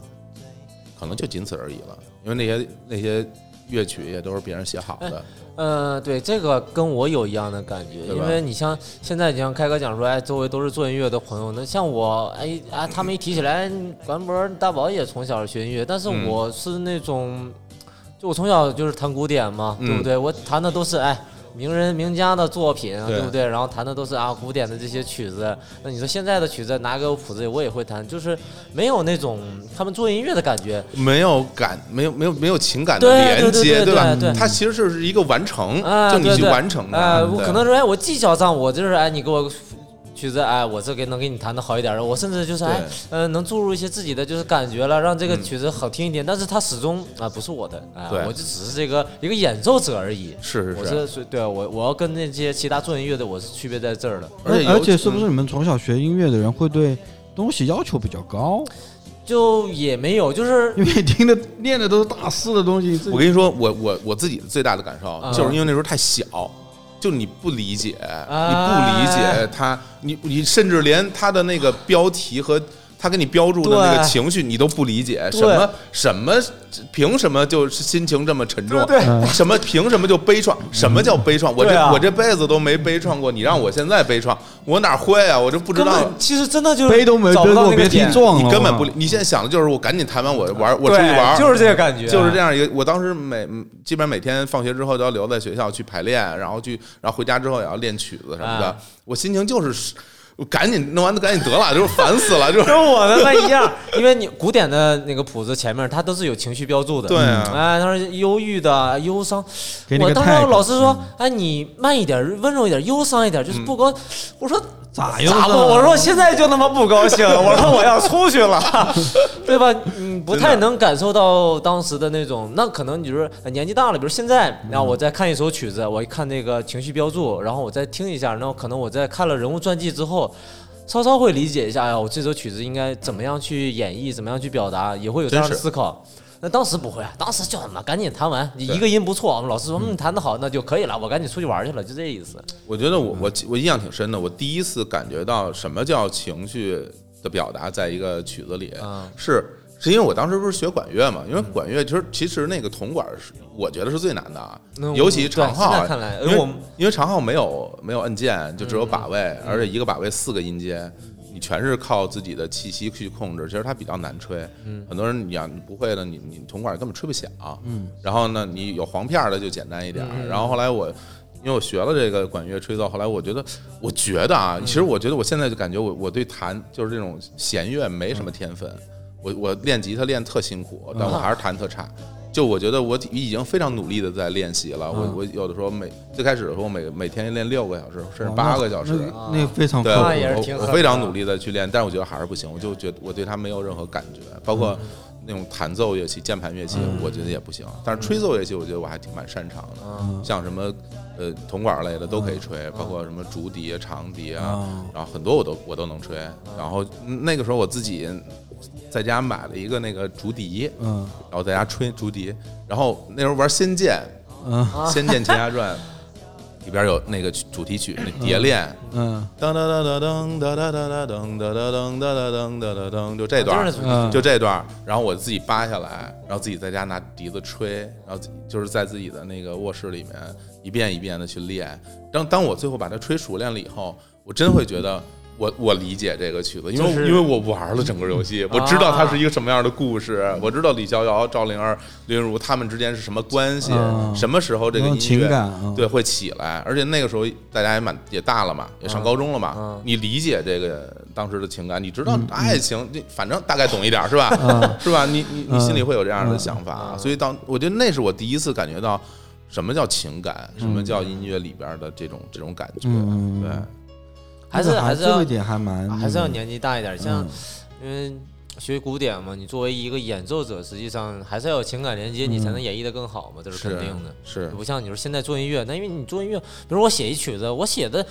可能就仅此而已了。因为那些那些乐曲也都是别人写好的，呃，对，这个跟我有一样的感觉，因为你像现在，你像开哥讲说，哎，周围都是做音乐的朋友，那像我，哎啊，他们一提起来，管博、大宝也从小学音乐，但是嗯我是那种，就我从小就是弹古典嘛，对不嗯对？我弹的都是哎。名人名家的作品，对对不对？然后弹的都是啊古典的这些曲子。那你说现在的曲子拿给我谱子，我也会弹，就是没有那种他们做音乐的感觉。没有感，没有没有没有情感的对连接，对吧对对？它其实是一个完成，啊，就你去完成的。哎，我对可能说，哎，我技巧上我就是哎，你给我曲子，哎，我这给能给你弹的好一点儿，我甚至就是哎对，呃，能注入一些自己的就是感觉了，让这个嗯。曲子好听一点。但是它始终啊不是我的，哎对，我就只是这个一个演奏者而已。是是是，我是对我我要跟那些其他做音乐的我是区别在这儿的，而且而且是不嗯。是你们从小学音乐的人会对东西要求比较高？就也没有，就是因为听的练的都是大师的东西，我跟你说，我我我自己最大的感受啊就是因为那时候太小，就你不理解，啊。你不理解他，你你甚至连他的那个标题和他给你标注的那个情绪你都不理解，什么什么凭什么就是心情这么沉重？对嗯什么凭什么就悲怆？什么叫悲怆？我这、啊我这辈子都没悲怆过，你让我现在悲怆，我哪会啊？我就不知道。其实真的就是悲都没找不背过，别提到那个点，撞了，你根本不理，你现在想的就是我赶紧弹完，我玩，我出去玩，就是这个感觉，就是这样一个，我当时每基本上每天放学之后都要留在学校去排练，然后去，然后回家之后也要练曲子什么的。啊我心情就是，我赶紧弄完就赶紧得了，就是烦死了，*laughs* 就是。跟我的那一样，因为你古典的那个谱子前面它都是有情绪标注的，对啊。哎，他说忧郁的、忧伤。给你个我当时老师说，哎，你慢一点，温柔一点，忧伤一点，就是不光。我说咋又是咋不？我说现在就他妈不高兴，*laughs* 我说我要出去了，*laughs* 对吧？嗯，不太能感受到当时的那种，那可能你就是呃年纪大了，比如现在，然后我再看一首曲子，我一看那个情绪标注，然后我再听一下，然后可能我在看了人物传记之后。稍稍会理解一下，哎呀，我这首曲子应该怎么样去演绎，怎么样去表达，也会有这样的思考。那当时不会啊，当时就什么赶紧弹完，你一个音不错，我们老师说嗯弹得好，那就可以了，我赶紧出去玩去了，就这意思。我觉得我我我印象挺深的。我第一次感觉到什么叫情绪的表达，在一个曲子里嗯是。是因为我当时不是学管乐嘛？因为管乐其实其实那个铜管是我觉得是最难的啊尤其长号因为因为长号没有没有按键，就只有把位，嗯而且一个把位四个音阶，你全是靠自己的气息去控制，其实它比较难吹。嗯很多人你要你不会的，你你铜管根本吹不响。嗯，然后呢，你有簧片儿的就简单一点然后后来我。因为我学了这个管乐吹奏，后来我觉得，我觉得啊，其实我觉得我现在就感觉我我对弹就是这种弦乐没什么天分，我我练吉他练特辛苦，但我还是弹特差。就我觉得我已经非常努力的在练习了，我我有的时候每最开始的时候我每每天练六个小时，甚至八个小时，那那个非常对，我非常努力的去练，但是我觉得还是不行，我就觉得我对它没有任何感觉，包括嗯。那种弹奏乐器、键盘乐器，我觉得也不行。但是吹奏乐器，我觉得我还挺蛮擅长的，嗯。像什么呃铜管类的都可以吹，包括什么竹笛、啊、长笛啊啊，然后很多我都我都能吹。然后嗯那个时候我自己在家买了一个那个竹笛，嗯然后在家吹竹笛，然后那时候玩《仙剑》嗯《仙剑奇侠传》*laughs* 里边有那个主题曲那蝶恋。嗯噔噔噔噔噔噔噔噔噔噔噔噔噔噔噔噔噔，就这段就是，嗯，就这段，然后我自己扒下来，然后自己在家拿笛子吹，然后自己就是在自己的那个卧室里面一遍一遍的去练。当当我最后把它吹熟练了以后，我真会觉得。我我理解这个曲子，因为、就是因为我玩了整个游戏，我知道它是一个什么样的故事，我知道李逍遥、赵灵儿、林如他们之间是什么关系，嗯什么时候这个音乐对会起来，而且那个时候大家也蛮也大了嘛，也上高中了嘛，嗯你理解这个当时的情感，你知道爱情，你反正大概懂一点是吧？嗯 *laughs* 是吧？你你你嗯心里会有这样的想法，嗯所以当我觉得那是我第一次感觉到什么叫情感，什嗯么叫音乐里边的这种这种感觉，嗯对，还是还是要这个点还蛮还是要年纪大一点，像嗯因为学古典嘛，你作为一个演奏者，实际上还是要有情感连接，你才能演绎的更好嘛，这是肯定的。是不像你说现在做音乐，那因为你做音乐，比如我写一曲子，我写的。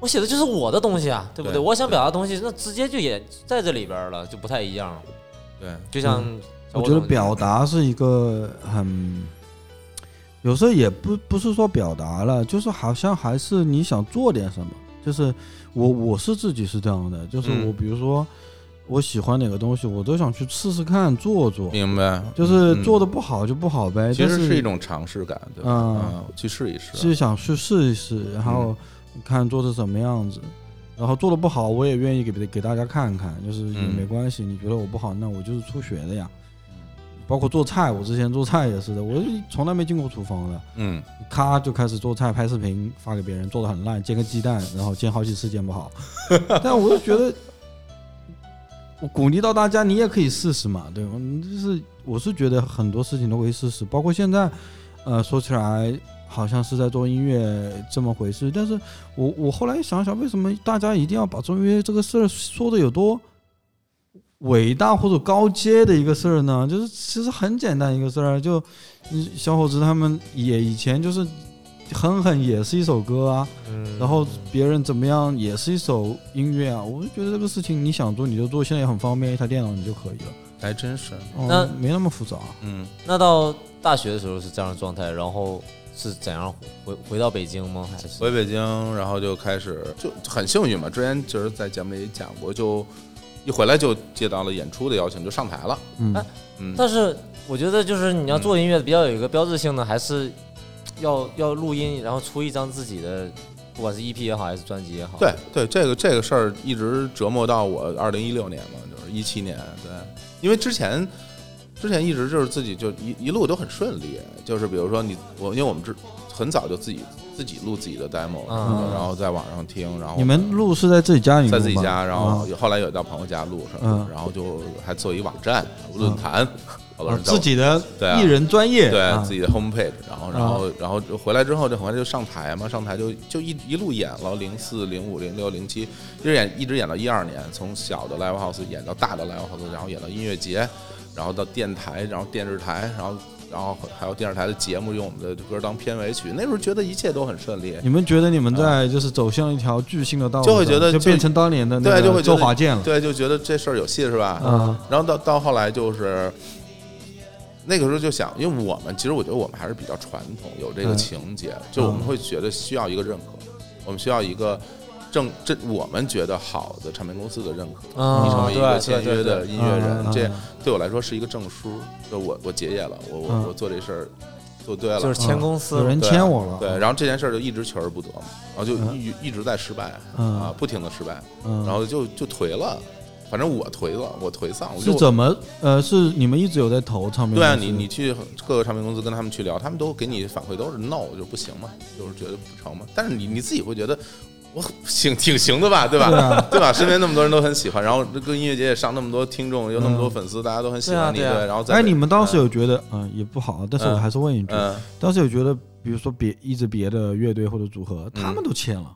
我写的就是我的东西啊，对不对？对我想表达的东西，那直接就也在这里边了，就不太一样。对，就像我觉得表达是一个很有时候也不不是说表达了，就是好像还是你想做点什么。就是我我是自己是这样的，就是嗯我比如说我喜欢哪个东西，我都想去试试看做做，明白？就是做的的不好就不好呗。其实是一种尝试感，对吧？嗯嗯，去试一试。是想去试一试，然后看做成什么样子。然后做的不好，我也愿意给给大家看看，就是也嗯没关系。你觉得我不好，那我就是初学的呀。包括做菜，我之前做菜也是的，我从来没进过厨房的，嗯，咔就开始做菜，拍视频发给别人，做的很烂，煎个鸡蛋，然后煎好几次煎不好。*laughs* 但我就觉得，我鼓励到大家，你也可以试试嘛，对吧？嗯就是我是觉得很多事情都可以试试，包括现在，呃，说起来好像是在做音乐这么回事，但是我我后来想想，为什么大家一定要把做音乐这个事儿说的有多伟大或者高阶的一个事儿呢？就是其实很简单一个事儿，就嗯小伙子他们也以前就是哼哼也是一首歌啊，嗯然后别人怎么样也是一首音乐啊，我就觉得这个事情你想做你就做，现在也很方便，一台电脑你就可以了，还真是。哦那没那么复杂。嗯，那到大学的时候是这样的状态，然后是怎样回回到北京吗？还是回北京，然后就开始就就很幸运嘛。之前就是在节目里讲过，就一回来就接到了演出的邀请，就上台了。嗯但是我觉得就是你要做音乐，比较有一个标志性的，还是要要录音，然后出一张自己的，不管是 EP 也好，还是专辑也好。对对，这个这个事儿一直折磨到我二零一六年嘛，就是一七年。对，因为之前之前一直就是自己就一一路都很顺利，就是比如说你我，因为我们之很早就自己自己录自己的 demo，、嗯。然后在网上听，然后你们录是在自己家里录吗？在自己家，然后后来有到朋友家录然后就还做一网站论坛，好多啊人自己的对啊。艺人专业，对啊。自己的 homepage，然后然后然后回来之后就很快就上台嘛，上台就就一一路演了，零四、零五、零六、零七，一直演一直演到一二年，从小的 live house 演到大的 live house，然后演到音乐节，然后到电台，然后电视台，然后然后还有电视台的节目用我们的歌当片尾曲，那时候觉得一切都很顺利。你们觉得你们在就是走向一条巨星的道路，就会觉得就就变成当年的那个对就会周华健了，对，就觉得这事儿有戏是吧？嗯然后到到后来就是那个时候就想，因为我们其实我觉得我们还是比较传统，有这个嗯情节，就我们会觉得需要一个认可，我们需要一个正这我们觉得好的唱片公司的认可，啊你成为一个签约的音乐人，嗯这对我来说是一个证书，就我我结业了，我我嗯。我做这事儿做对了，就是签公司有人签我了，对，然后这件事儿就一直求而不得嘛，然后就一一直在失败嗯啊，不停的失败，嗯，然后就就颓了，反正我颓了，我颓丧，就是怎么呃是你们一直有在投唱片公司？对啊，你你去各个唱片公司跟他们去聊，他们都给你反馈都是 no，就不行嘛，就是觉得不成嘛。但是你你自己会觉得我行挺行的吧，对吧？对啊对吧？身边那么多人都很喜欢，然后这个音乐节也上那么多听众，有那么多粉丝，大家都很喜欢你，对啊对啊对。然后在哎，你们当时有觉得嗯也不好，但是我嗯还是问一句，嗯当时有觉得比如说别一直别的乐队或者组合，嗯他们都签了，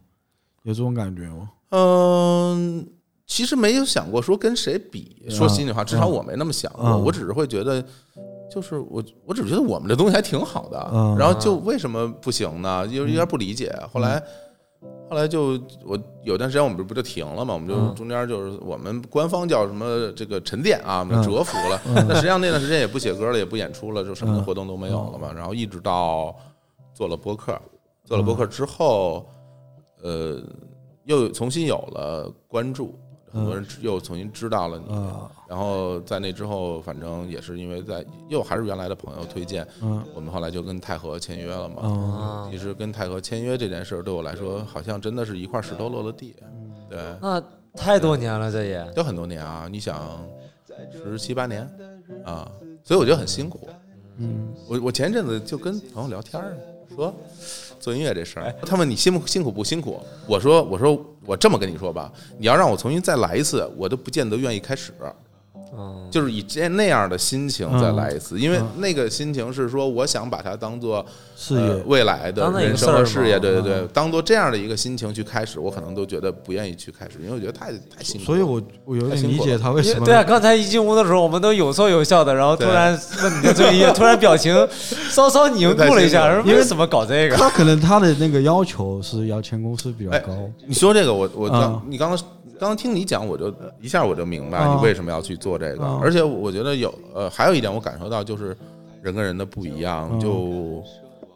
有这种感觉吗？嗯。其实没有想过说跟谁比，说心里话，至少嗯我没那么想过。嗯我只是会觉得，就是我，我只是觉得我们这东西还挺好的。嗯然后就为什么不行呢？有有点不理解。后来，后来就我有段时间我们不就停了嘛？我们就嗯中间就是我们官方叫什么这个沉淀啊，我们嗯蛰伏了。那实际上那段时间也不写歌了，也不演出了，就什么活动都没有了嘛。然后一直到做了播客，做了播客之后，呃，又重新有了关注。很多人又重新知道了你，啊然后在那之后，反正也是因为在又还是原来的朋友推荐，嗯。我们后来就跟泰和签约了嘛。其实跟泰和签约这件事儿对我来说，好像真的是一块石头落了地。对，那太多年了，这也。有很多年啊，你想十七八年啊，所以我觉得很辛苦。嗯。我我前一阵子就跟朋友聊天儿，说做音乐这事儿，他问你辛不辛苦不辛苦？我说我说我这么跟你说吧，你要让我重新再来一次，我都不见得愿意开始。嗯就是以这那样的心情再来一次，因为那个心情是说，我想把它当做事呃业未来的当那个人生和事业，对对对，当做这样的一个心情去开始，我可能都觉得不愿意去开始，因为我觉得太太辛苦了。所以我我有点理解他为什么对啊，刚才一进屋的时候，我们都有说有笑的，然后突然问你的这音乐，突然表情 *laughs* 稍稍凝固了一下，说因为为什么搞这个？他可能他的那个要求是要签公司比较哎高，你说这个，我我刚、嗯。你刚刚刚刚听你讲，我就一下我就明白嗯你为什么要去做这个，嗯而且我觉得有呃还有一点我感受到就是人跟人的不一样，嗯就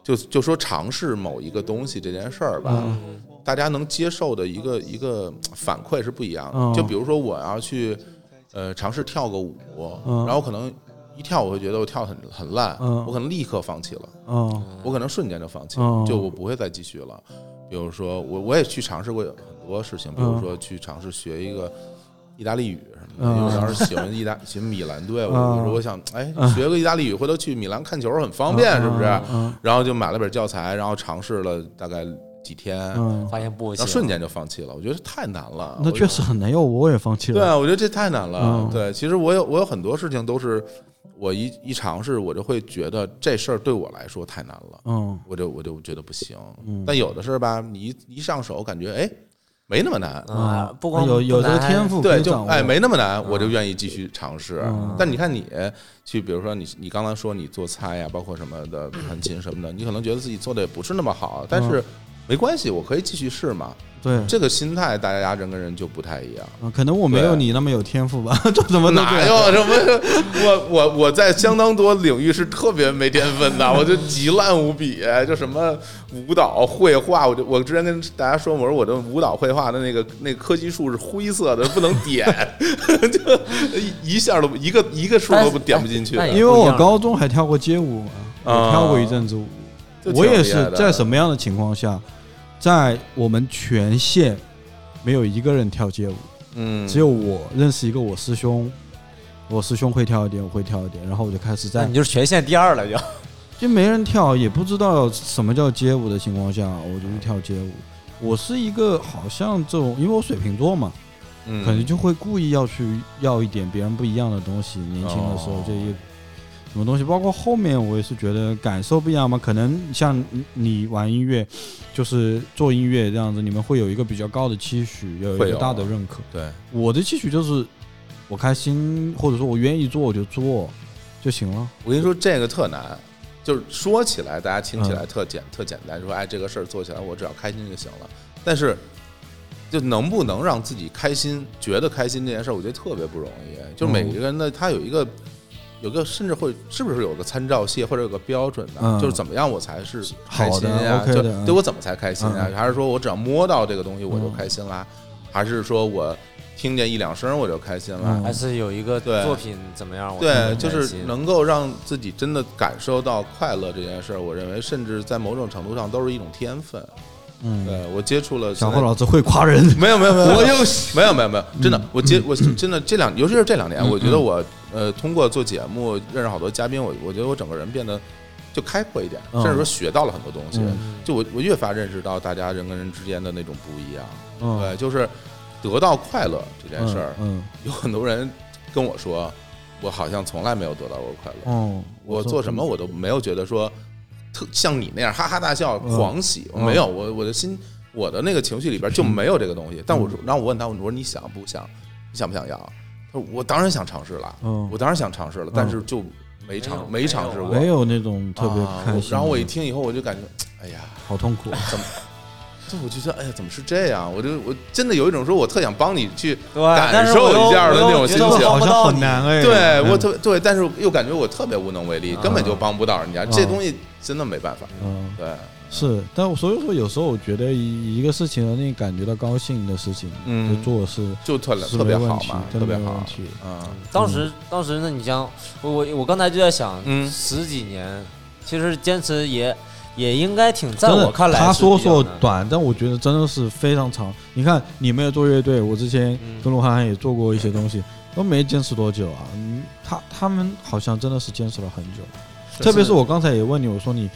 就就说尝试某一个东西这件事儿吧，大家能接受的一个一个反馈是不一样的。嗯就比如说我要去呃尝试跳个舞，嗯然后可能一跳我会觉得我跳得很很烂，嗯我可能立刻放弃了，嗯我可能瞬间就放弃了，嗯就我不会再继续了。比如说我我也去尝试过很多事情，比如说去尝试学一个意大利语什么的，因为当时喜欢意大喜欢米兰队，我说我想哎学个意大利语，回头去米兰看球很方便，是不是？嗯然后就买了本教材，然后尝试了大概几天，发现不行，后瞬间就放弃了。我觉得太难了，那确实很难，要我也放弃了。对啊，我觉得这太难了。嗯对，其实我有我有很多事情都是我一一尝试，我就会觉得这事儿对我来说太难了，嗯。我就我就觉得不行。嗯。但有的事儿吧，你一一上手，感觉哎没那么难。啊，不光有有这个天赋对，就哎没那么难，我就愿意继续尝试。嗯。但你看你去，比如说你你刚才说你做菜呀，包括什么的弹琴什么的，你可能觉得自己做的也不是那么好，但是没关系，我可以继续试嘛。对，这个心态，大家人跟人就不太一样。嗯可能我没有你那么有天赋吧，这 *laughs* 怎么都哪对有什么？*laughs* 我我我在相当多领域是特别没天分的，*laughs* 我就极烂无比，就什么舞蹈、绘画，我就我之前跟大家说，我说我的舞蹈、绘画的那个那个科技数是灰色的，不能点，就一一下都一个一个数都不点不进去因为我高中还跳过街舞嘛，我啊跳过一阵子舞。我也是在什么样的情况下，在我们全县没有一个人跳街舞，嗯，只有我认识一个我师兄，我师兄会跳一点，我会跳一点，然后我就开始在你就是全县第二了就。*laughs* 就没人跳，也不知道什么叫街舞的情况下，我就去跳街舞。我是一个好像这种，因为我水瓶座嘛，嗯可能就会故意要去要一点别人不一样的东西。年轻的时候哦这一什么东西，包括后面我也是觉得感受不一样嘛。可能像你你玩音乐，就是做音乐这样子，你们会有一个比较高的期许，有一个大的认可。对，我的期许就是我开心，或者说我愿意做我就做就行了。我跟你说这个特难。就是说起来，大家听起来特简、特简单，说哎这个事儿做起来我只要开心就行了。但是，就能不能让自己开心，觉得开心这件事儿，我觉得特别不容易。就每一个人的他有一个，有个甚至会是不是有个参照系或者有个标准的，嗯就是怎么样我才是开心呀就对我怎么才开心啊？嗯还是说我只要摸到这个东西我就嗯开心啦？还是说我听见一两声我就开心了？嗯还是有一个对作品怎么样？我对，就是能够让自己真的感受到快乐这件事儿，我认为甚至在某种程度上都是一种天分。嗯，对我接触了小现在霍老师会夸人，没有没有没有，我又没有没有没有，真的，嗯我接我真的这两，尤其是这两年，嗯我觉得我呃通过做节目认识好多嘉宾，我我觉得我整个人变得就开阔一点，嗯甚至说学到了很多东西。嗯。就我我越发认识到大家人跟人之间的那种不一样，嗯。对，就是得到快乐这件事儿，嗯有很多人跟我说，我好像从来没有得到过快乐。嗯，我做什么我都没有觉得说特像你那样哈哈大笑、嗯狂喜，嗯没有，我我的心我的那个情绪里边就没有这个东西。但我说，然后我问他，我说你想不想，你想不想要？他说我当然想尝试了，嗯我当然想尝试了，但是就没尝没没尝试过，没有那种特别啊开心的。然后我一听以后，我就感觉，哎呀，好痛苦，这我就觉得，哎呀，怎么是这样？我就我真的有一种说我特想帮你去，感受一下的那种心情好像很难哎。对嗯我特对，但是又感觉我特别无能为力，根本就帮不到人家。嗯这东西真的没办法。嗯对，是，但我所以说有时候我觉得一一个事情让你感觉到高兴的事情，嗯就做是就特是特别好嘛，特别好。嗯当时当时那，你像我我我刚才就在想，嗯十几年，其实坚持也也应该挺，在真的我看来他说说短，但我觉得真的是非常长。你看，你没有做乐队，我之前嗯跟鹿晗晗也做过一些东西，都没坚持多久啊。嗯，他他们好像真的是坚持了很久。特别是我刚才也问你，我说你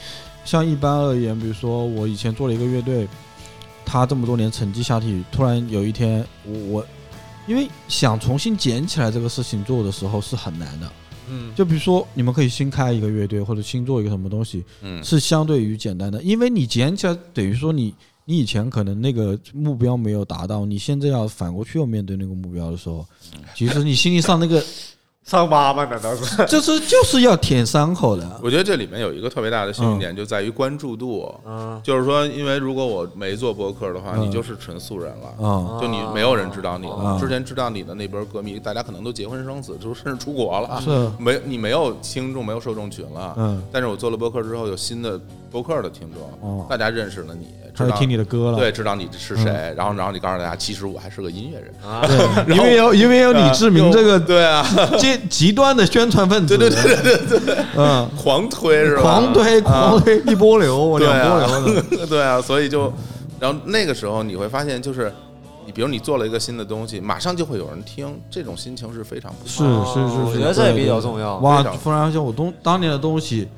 像一般而言，比如说我以前做了一个乐队，他这么多年成绩下去，突然有一天我我因为想重新捡起来这个事情做的时候是很难的。嗯，就比如说你们可以新开一个乐队或者新做一个什么东西，嗯。是相对于简单的，因为你捡起来等于说你你以前可能那个目标没有达到，你现在要反过去要面对那个目标的时候，其实你心理上那个伤疤吧？*laughs* 难道是？就是就是要舔伤口的。我觉得这里面有一个特别大的幸运点，就在于关注度。嗯，就是说，因为如果我没做播客的话，嗯你就是纯素人了。啊就你没有人知道你了，啊之前知道你的那波歌迷，大家可能都结婚生子，就甚至出国了，是没你没有听众，没有受众群了。嗯，但是我做了播客之后，有新的播客的听众，哦大家认识了你，知道听你的歌了。对，知道你是谁，然后然后你告诉大家，其实我还是个音乐人。*laughs* 对，因为有因为有李志明这个对啊，极极端的宣传分子。对对对对对，嗯，狂推是吧？狂推狂推一波流，我对两波啊流的。*laughs* 对啊，所以就，然后那个时候你会发现，就是你比如你做了一个新的东西，马上就会有人听，这种心情是非常不是错的。是是是，我觉得这也比较重要。哇突然发现我东当年的东西，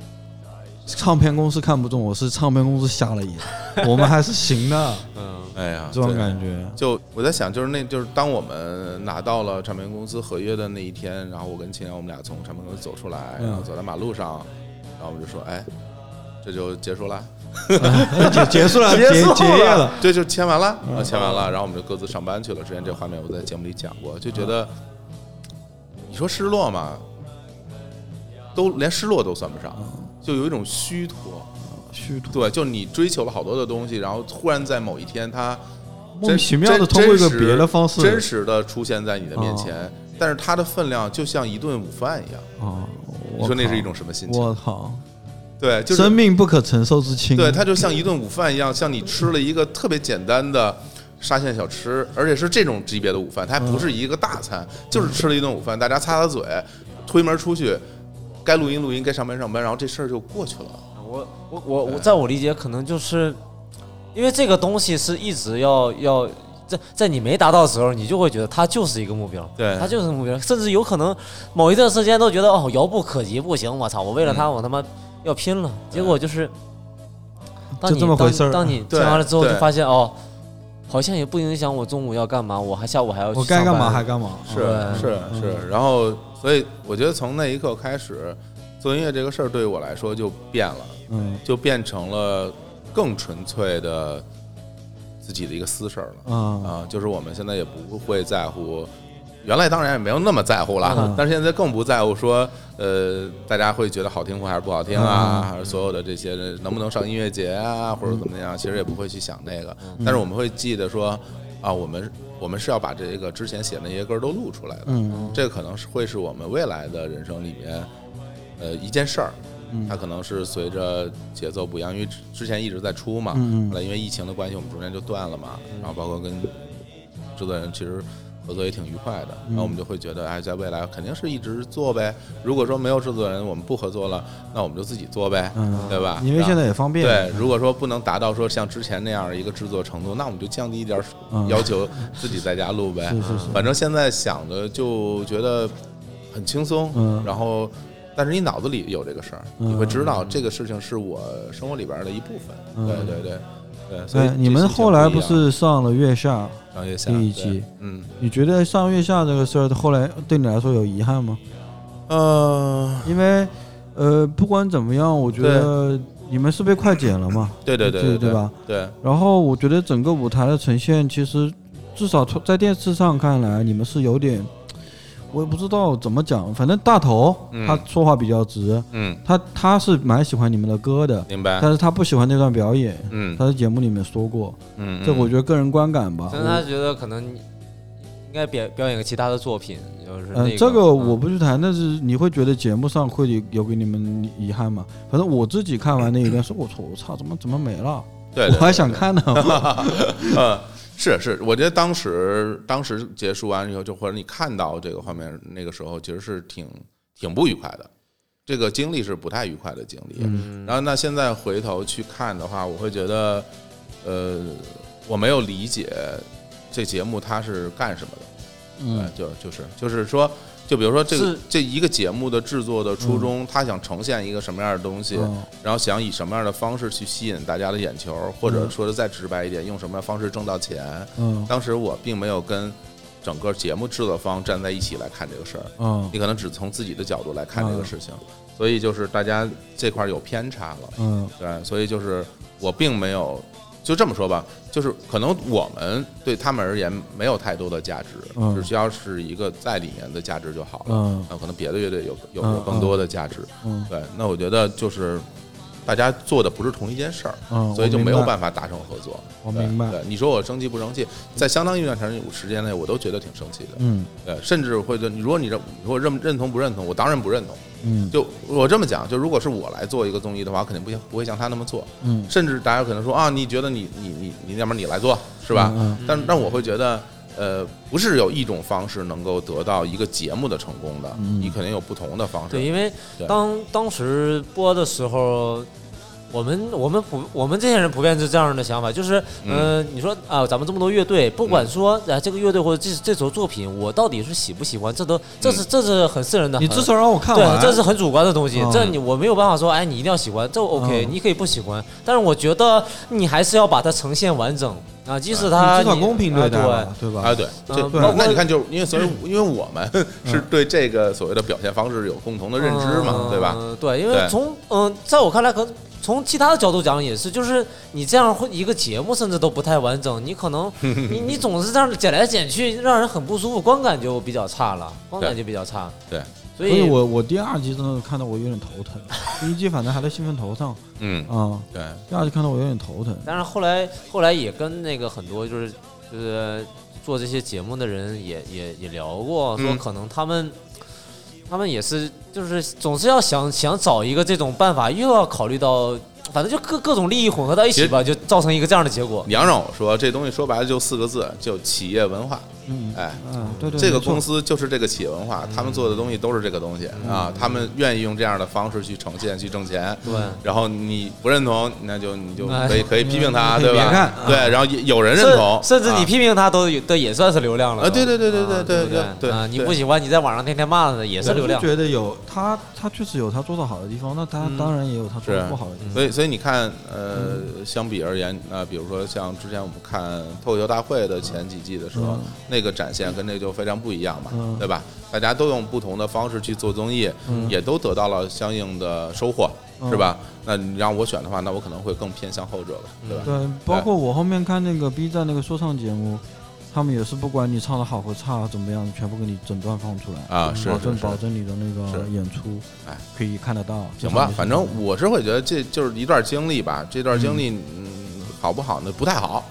唱片公司看不中，我是唱片公司瞎了眼，*laughs* 我们还是行的，嗯，哎呀，这种感觉。就我在想，就是那就是当我们拿到了唱片公司合约的那一天，然后我跟秦阳我们俩从唱片公司走出来，嗯然后走在马路上，然后我们就说，哎，这就结束了，*laughs* 结 *laughs* 结束了，结结束了结业了。对就签完了，啊，签完了，然后我们就各自上班去了。之前这个画面我在节目里讲过，就觉得你说失落嘛，都连失落都算不上，就有一种虚脱。虚度，对，就你追求了好多的东西，然后突然在某一天，它莫名其妙的通过一个别的方式，真实的出现在你的面前，但是它的分量就像一顿午饭一样。啊！你说那是一种什么心情？我靠，对，就是生命不可承受之轻。对，它就像一顿午饭一样，*laughs* 像你吃了一个特别简单的沙县小吃，而且是这种级别的午饭，它还不是一个大餐，就是吃了一顿午饭，大家擦擦嘴，推门出去，该录音录音，该上班上班，然后这事儿就过去了。我我我我，在我理解，可能就是因为这个东西是一直要要在在你没达到的时候，你就会觉得它就是一个目标，对它就是目标，甚至有可能某一段时间都觉得哦遥不可及，不行，我操，我为了它我他妈要拼了，结果就是当就你这么回事儿当当你 *laughs* 对听完了之后，就发现哦，好像也不影响我中午要干嘛，我还下午还要去我该干嘛。上班还干嘛。是啊是是，然后所以我觉得从那一刻开始，做音乐这个事儿对于我来说就变了。嗯就变成了更纯粹的自己的一个私事儿了啊啊，就是我们现在也不会在乎。原来当然也没有那么在乎了，嗯但是现在更不在乎说，呃，大家会觉得好听或还是不好听啊，还是所有的这些能不能上音乐节啊，或者怎么样，其实也不会去想那个。但是我们会记得说，啊，我们我们是要把这个之前写的那些歌都录出来的，嗯这个可能是会是我们未来的人生里面，呃，一件事儿。它可能是随着节奏不一样，因为之之前一直在出嘛，后来因为疫情的关系，我们中间就断了嘛，然后包括跟制作人其实合作也挺愉快的，然后我们就会觉得，哎，在未来肯定是一直做呗。如果说没有制作人，我们不合作了，那我们就自己做呗，嗯，对吧？因为现在也方便。对，如果说不能达到说像之前那样一个制作程度，那我们就降低一点嗯要求，自己在家录呗。*laughs* 是是是反正现在想的就觉得很轻松，嗯然后但是你脑子里有这个事儿，嗯你会知道这个事情是我生活里边的一部分。嗯对对对对，所以对，你们后来不是上了月下？上月下第一期嗯你觉得上月下这个事儿，后来对你来说有遗憾吗？呃，因为呃，不管怎么样，我觉得你们是被快剪了嘛。*laughs* 对对对对对对吧？对，然后我觉得整个舞台的呈现，其实至少从在电视上看来，你们是有点，我也不知道怎么讲，反正大头嗯他说话比较直，嗯，他他是蛮喜欢你们的歌的，明白，但是他不喜欢那段表演。嗯他在节目里面说过，嗯，这我觉得个人观感吧。但是他觉得可能应该表表演个其他的作品，就是那嗯，这个嗯我不去谈，但是你会觉得节目上会有有给你们遗憾吗？反正我自己看完那一段，*clears throat* 说我操，我操，怎么怎么没了？对，我对还想看呢。呃，*laughs* 是是，我觉得当时当时结束完以后，就或者你看到这个画面，那个时候其实是挺挺不愉快的，这个经历是不太愉快的经历。嗯然后那现在回头去看的话，我会觉得，呃，我没有理解这节目它是干什么的。嗯对，就就是就是说，就比如说这个这一个节目的制作的初衷，他想呈现一个什么样的东西，嗯。然后想以什么样的方式去吸引大家的眼球，或者说的再直白一点，用什么样的方式挣到钱。嗯。当时我并没有跟整个节目制作方站在一起来看这个事儿，嗯。你可能只从自己的角度来看这个事情，所以就是大家这块儿有偏差了，嗯。对，所以就是我并没有就这么说吧，就是可能我们对他们而言没有太多的价值，嗯只需要是一个在里面的价值就好了。嗯那可能别的乐队有有更多的价值。嗯对，那我觉得就是大家做的不是同一件事儿，嗯，所以就没有办法达成合作。对我明白对，你说我生气不生气，在相当一段长时间内，我都觉得挺生气的。嗯对，甚至会对你如果你认如果认认同不认同，我当然不认同。嗯就我这么讲，就如果是我来做一个综艺的话，我肯定不像不会像他那么做。嗯甚至大家可能说啊，你觉得你你你你要么你来做是吧？嗯但但我会觉得，呃，不是有一种方式能够得到一个节目的成功的，嗯你肯定有不同的方式。对，因为当当时播的时候，我们我们普我们这些人普遍是这样的想法，就是，嗯。呃，你说啊、咱们这么多乐队，不管说啊、这个乐队或者这这首作品，我到底是喜不喜欢，这都这是这是很私人的，很你至少让我看完，对，这是很主观的东西，嗯。这你我没有办法说，哎，你一定要喜欢，这 OK，、嗯你可以不喜欢，但是我觉得你还是要把它呈现完整啊，即使它你至少公平对待对。吧？啊，对，这那那你看，就因为所以因为我们是对这个所谓的表现方式有共同的认知嘛，对吧？嗯？对，因为从嗯、在我看来，可能从其他的角度讲也是，就是你这样会一个节目甚至都不太完整，你可能 *laughs* 你你总是这样剪来剪去，让人很不舒服，观感就比较差了，观感就比较差。对，所以所以我我第二集真的看到我有点头疼，第一集反正还在兴奋头上 *laughs* 嗯，啊，对，第二集看到我有点头疼。但是后来后来也跟那个很多就是就是做这些节目的人也也也聊过，说嗯可能他们。他们也是，就是总是要想想找一个这种办法，又要考虑到，反正就各各种利益混合到一起吧，就造成一个这样的结果。你要让我说，这东西说白了就四个字，就企业文化。嗯哎，嗯，对对，这个公司就是这个企业文化，他们做的东西都是这个东西啊，他们愿意用这样的方式去呈现、去挣钱。对，然后你不认同，那就你就哎可以可以批评他，对吧别看？对，然后也有人认同，甚甚至你啊批评他都有都也算是流量了。啊对对对对对啊对对对啊，你不喜欢，你在网上天天骂他，也是流量。觉得有他，他确实有他做的好的地方，那他嗯当然也有他做的不好的地方。所以，所以你看，呃，相比而言，那、比如说像之前我们看脱口秀大会的前几季的时候，嗯那个展现跟这个就非常不一样嘛，嗯对吧？大家都用不同的方式去做综艺，嗯也都得到了相应的收获，嗯是吧？那你让我选的话，那我可能会更偏向后者了，对吧？对，包括我后面看那个 B 站那个说唱节目，他们也是不管你唱的好和差怎么样，全部给你整段放出来啊是保证保证你的那个演出，哎，可以看得到。行吧，反正我是会觉得这就是一段经历吧，这段经历，嗯，好不好呢？不太好，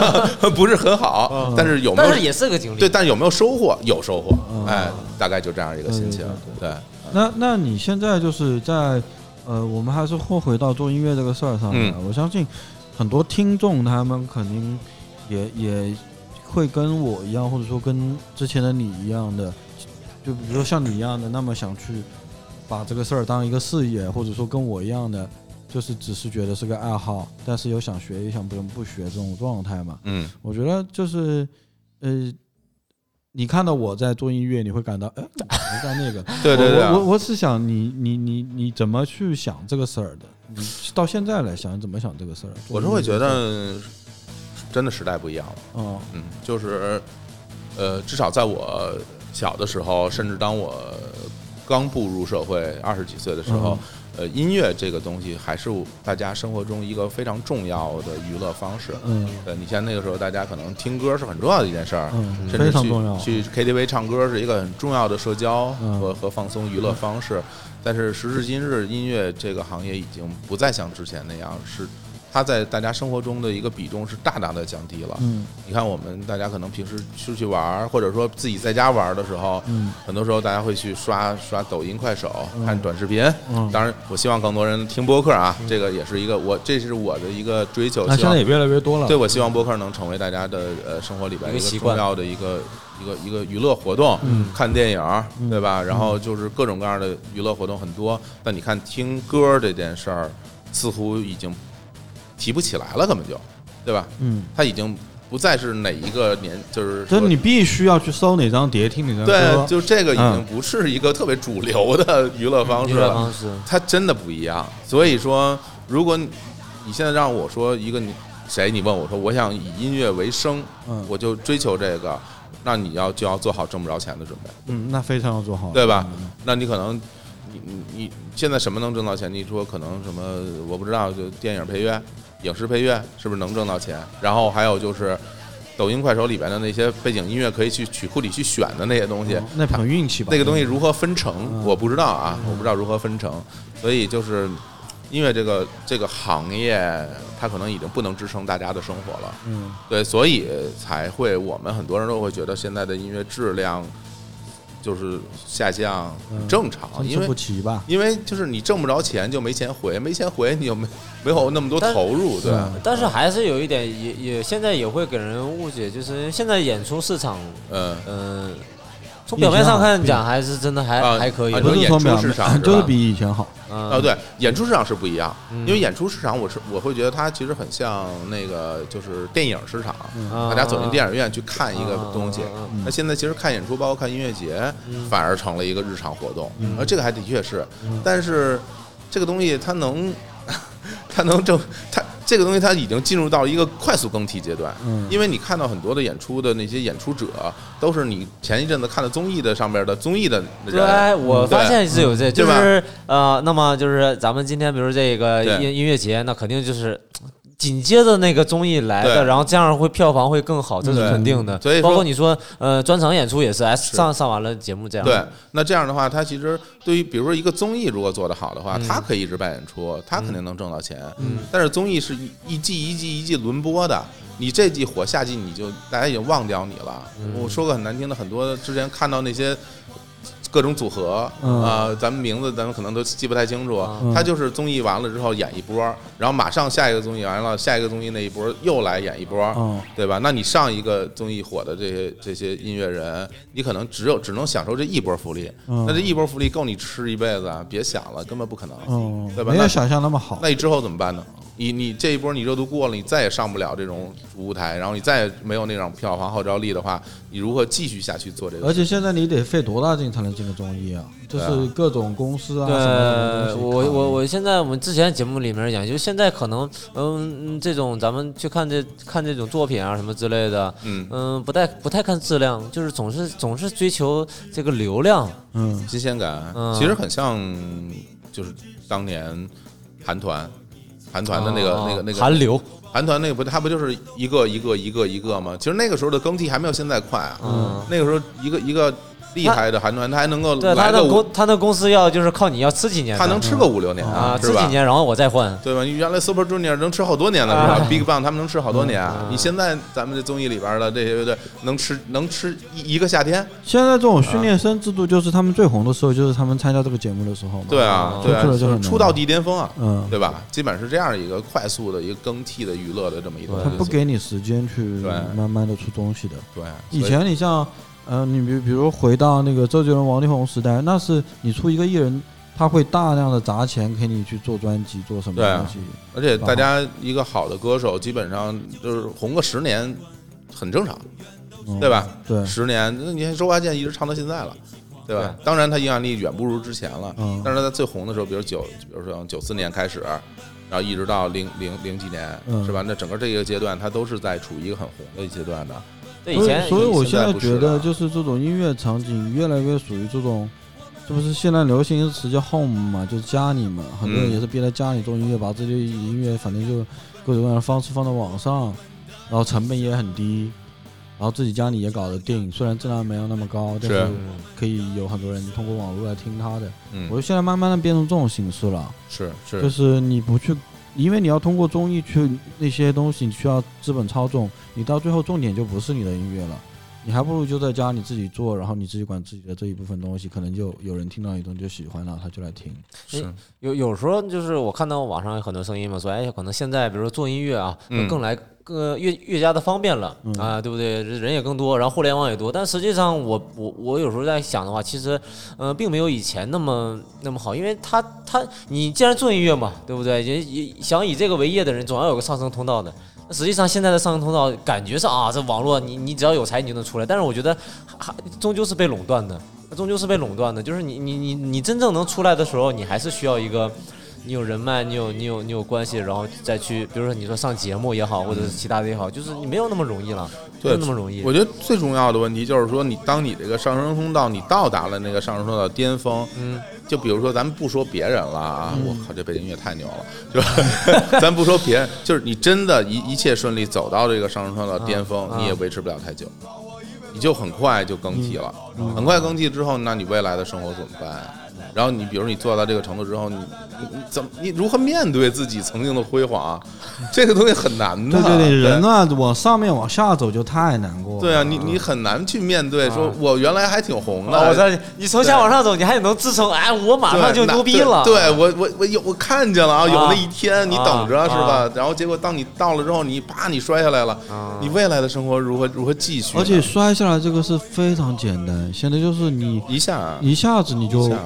*laughs* 不是很好嗯，但是有没有但是也是个经历。对，但是有没有收获？有收获，嗯哎，大概就这样一个心情，对，那那你现在就是在呃，我们还是后回到做音乐这个事儿上来。嗯我相信很多听众他们肯定也也会跟我一样，或者说跟之前的你一样的，就比如说像你一样的，那么想去把这个事儿当一个事业，或者说跟我一样的，就是只是觉得是个爱好，但是又想学又想不不学这种状态嘛。嗯我觉得就是呃。你看到我在做音乐，你会感到，哎，我在干那个，*laughs* 对对对啊我我我是想你你你你怎么去想这个事儿的？你到现在来想怎么想这个事儿？我是会觉得真的时代不一样了，哦，嗯，就是呃，至少在我小的时候，甚至当我刚步入社会二十几岁的时候，呃，音乐这个东西还是大家生活中一个非常重要的娱乐方式。嗯。呃你像那个时候，大家可能听歌是很重要的一件事儿，嗯，甚至去。去 KTV 唱歌是一个很重要的社交嗯。和和放松娱乐方式，但是时至今日，音乐这个行业已经不再像之前那样，是它在大家生活中的一个比重是大大的降低了。嗯你看，我们大家可能平时出去玩儿，或者说自己在家玩儿的时候，嗯很多时候大家会去刷刷抖音、快手，嗯看短视频。嗯，当然，我希望更多人听播客啊，这个也是一个我这是我的一个追求。那现在也越来越多了。对，我希望播客能成为大家的呃生活里边一个重要的一个一个一个娱乐活动，嗯看电影对吧？然后就是各种各样的娱乐活动很多，但你看听歌这件事儿，似乎已经提不起来了，根本就，对吧？嗯，他已经不再是哪一个年，就是就是你必须要去搜哪张碟，听哪张对，就这个已经嗯。不是一个特别主流的娱乐方式了，方式，它真的不一样。所以说，如果你你现在让我说一个你谁，你问我说我想以音乐为生，嗯。我就追求这个，那你要就要做好挣不着钱的准备，嗯，那非常要做好，对吧？嗯？那你可能你你你现在什么能挣到钱？你说可能什么我不知道，就电影配乐，影视配乐是不是能挣到钱？然后还有就是抖音、快手里边的那些背景音乐，可以去曲库里去选的那些东西，那可能运气吧。那个东西如何分成，嗯我不知道啊，我不知道如何分成，所以就是音乐这个这个行业，它可能已经不能支撑大家的生活了。嗯，对，所以才会我们很多人都会觉得现在的音乐质量就是下降，很正常，因为不齐吧。因为就是你挣不着钱就没钱回，没钱回你又没没有那么多投入，对？但是还是有一点，也也现在也会给人误解，就是现在演出市场，嗯嗯、从表面上看讲还是真的还、啊还可以的，啊你说演出不是说表市场 *laughs* 是吧？就是比以前好。嗯哦，对，演出市场是不一样，嗯。因为演出市场我是我会觉得它其实很像那个就是电影市场，啊。大家走进电影院去看一个东西啊啊啊。那现在其实看演出，包括看音乐节，反而成了一个日常活动，而这个还的确是，但是这个东西它能，*laughs* 它能挣它。这个东西它已经进入到一个快速更替阶段，嗯。因为你看到很多的演出的那些演出者，都是你前一阵子看的综艺的上边的综艺的人，对，我发现是有这，就是呃，那么就是咱们今天比如这个音音乐节，那肯定就是紧接着那个综艺来的，然后这样会票房会更好，这是肯定的。所以包括你说呃专场演出也是，哎上上完了节目这样。对，那这样的话，它其实对于比如说一个综艺如果做得好的话，嗯它可以一直办演出，它肯定能挣到钱。嗯，但是综艺是一一季一季一季轮播的，你这季火，下季你就大家已经忘掉你了。嗯我说个很难听的，很多之前看到那些。各种组合啊、嗯咱们名字咱们可能都记不太清楚。嗯他就是综艺完了之后演一波，然后马上下一个综艺完了，下一个综艺那一波又来演一波，嗯对吧？那你上一个综艺火的这些这些音乐人，你可能只有只能享受这一波福利，嗯那这一波福利够你吃一辈子啊？别想了，根本不可能。嗯对吧那没有想象那么好。那你之后怎么办呢？你你这一波你热度过了，你再也上不了这种主舞台，然后你再也没有那种票房号召力的话，你如何继续下去做这个？而且现在你得费多大劲才能进个综艺啊？就是各种公司啊，对什么什么东西我我我现在我们之前节目里面讲，就现在可能嗯嗯这种咱们去看这看这种作品啊什么之类的，嗯，嗯不太不太看质量，就是总是总是追求这个流量。嗯新鲜感嗯其实很像，就是当年韩团。韩团的那个、哦那个、那个韩流，韩团那个不，它不就是一个一个一个一个吗？其实那个时候的更替还没有现在快啊。嗯那个时候一个一个厉害的韩团，他还能够对他的公，他的公司要就是靠你要吃几年，他能吃个五六年啊？吃几年，然后我再换。对吧？你原来 Super Junior 能吃好多年了，是吧啊？Big Bang 他们能吃好多年。你现在咱们这综艺里边的这些乐队能吃能吃一一个夏天？现在这种训练生制度，就是他们最红的时候，就是他们参加这个节目的时候嘛。对啊，对啊，出来就是出道即巅峰啊，嗯，对吧？基本是这样一个快速的一个更替的娱乐的这么一个他东西。不给你时间去慢慢的出东西的。对，以前你像，呃，你比比如回到那个周杰伦、王力宏时代，那是你出一个艺人，他会大量的砸钱给你去做专辑，做什么东西。而且大家一个好的歌手，基本上就是红个十年，很正常，嗯对吧？对，十年，那你看周华健一直唱到现在了，对吧？当然他影响力远不如之前了，嗯但是他最红的时候，比如九，比如说九四年开始，然后一直到零零零几年，嗯是吧？那整个这一个阶段，他都是在处于一个很红的一阶段的。对，以前所以，所以我现现在觉得，就是这种音乐场景越来越属于这种，这不是现在流行一个词叫 home 嘛，就是家里嘛，很多人嗯。也是憋在家里做音乐，把自己的音乐反正就各种各样的方式放到网上，然后成本也很低，然后自己家里也搞得定，虽然质量没有那么高，但是可以有很多人通过网络来听他的。我嗯。觉，得现在慢慢的变成这种形式了，是是，就是是你不去，因为你要通过综艺去那些东西，你需要资本操纵，你到最后重点就不是你的音乐了，你还不如就在家你自己做，然后你自己管自己的这一部分东西，可能就有人听到你东西就喜欢了，他就来听。是，有有时候就是我看到网上有很多声音嘛，说哎，可能现在比如说做音乐啊，嗯。更来更越越加的方便了嗯啊，对不对？人也更多，然后互联网也多，但实际上我我我有时候在想的话，其实呃并没有以前那么那么好，因为他他你既然做音乐嘛，对不对？也也想以这个为业的人，总要有个上升通道的。那实际上现在的上升通道感觉上啊，这网络你你只要有才你就能出来，但是我觉得还终究是被垄断的，终究是被垄断的。就是你你你你真正能出来的时候，你还是需要一个你有人脉，你有你有你有关系，然后再去，比如说你说上节目也好，或者是其他的也好，就是你没有那么容易了，没有那么容易。我觉得最重要的问题就是说，你当你这个上升通道你到达了那个上升通道巅峰，嗯，就比如说咱们不说别人了啊，我靠，这背景音乐太牛了，*laughs* 就是咱不说别人，就是你真的一一切顺利走到这个上升通道巅峰，啊你也维持不了太久，你就很快就更替了，嗯。很快更替之后，那你未来的生活怎么办？然后你比如你做到这个程度之后，你你你怎么你如何面对自己曾经的辉煌？*laughs* 这个东西很难的。对对对，人啊往上面往下走就太难过了。对啊，你你很难去面对，说我原来还挺红的，啊，我知道你，你从下往上走，你还能自称，哎，我马上就牛逼了。对对我我我有我看见了啊，有啊那一天，你等着啊是吧？然后结果当你到了之后，你啪你摔下来了，啊你未来的生活如何如何继续？而且摔下来这个是非常简单，现在就是你一下一下子你就一下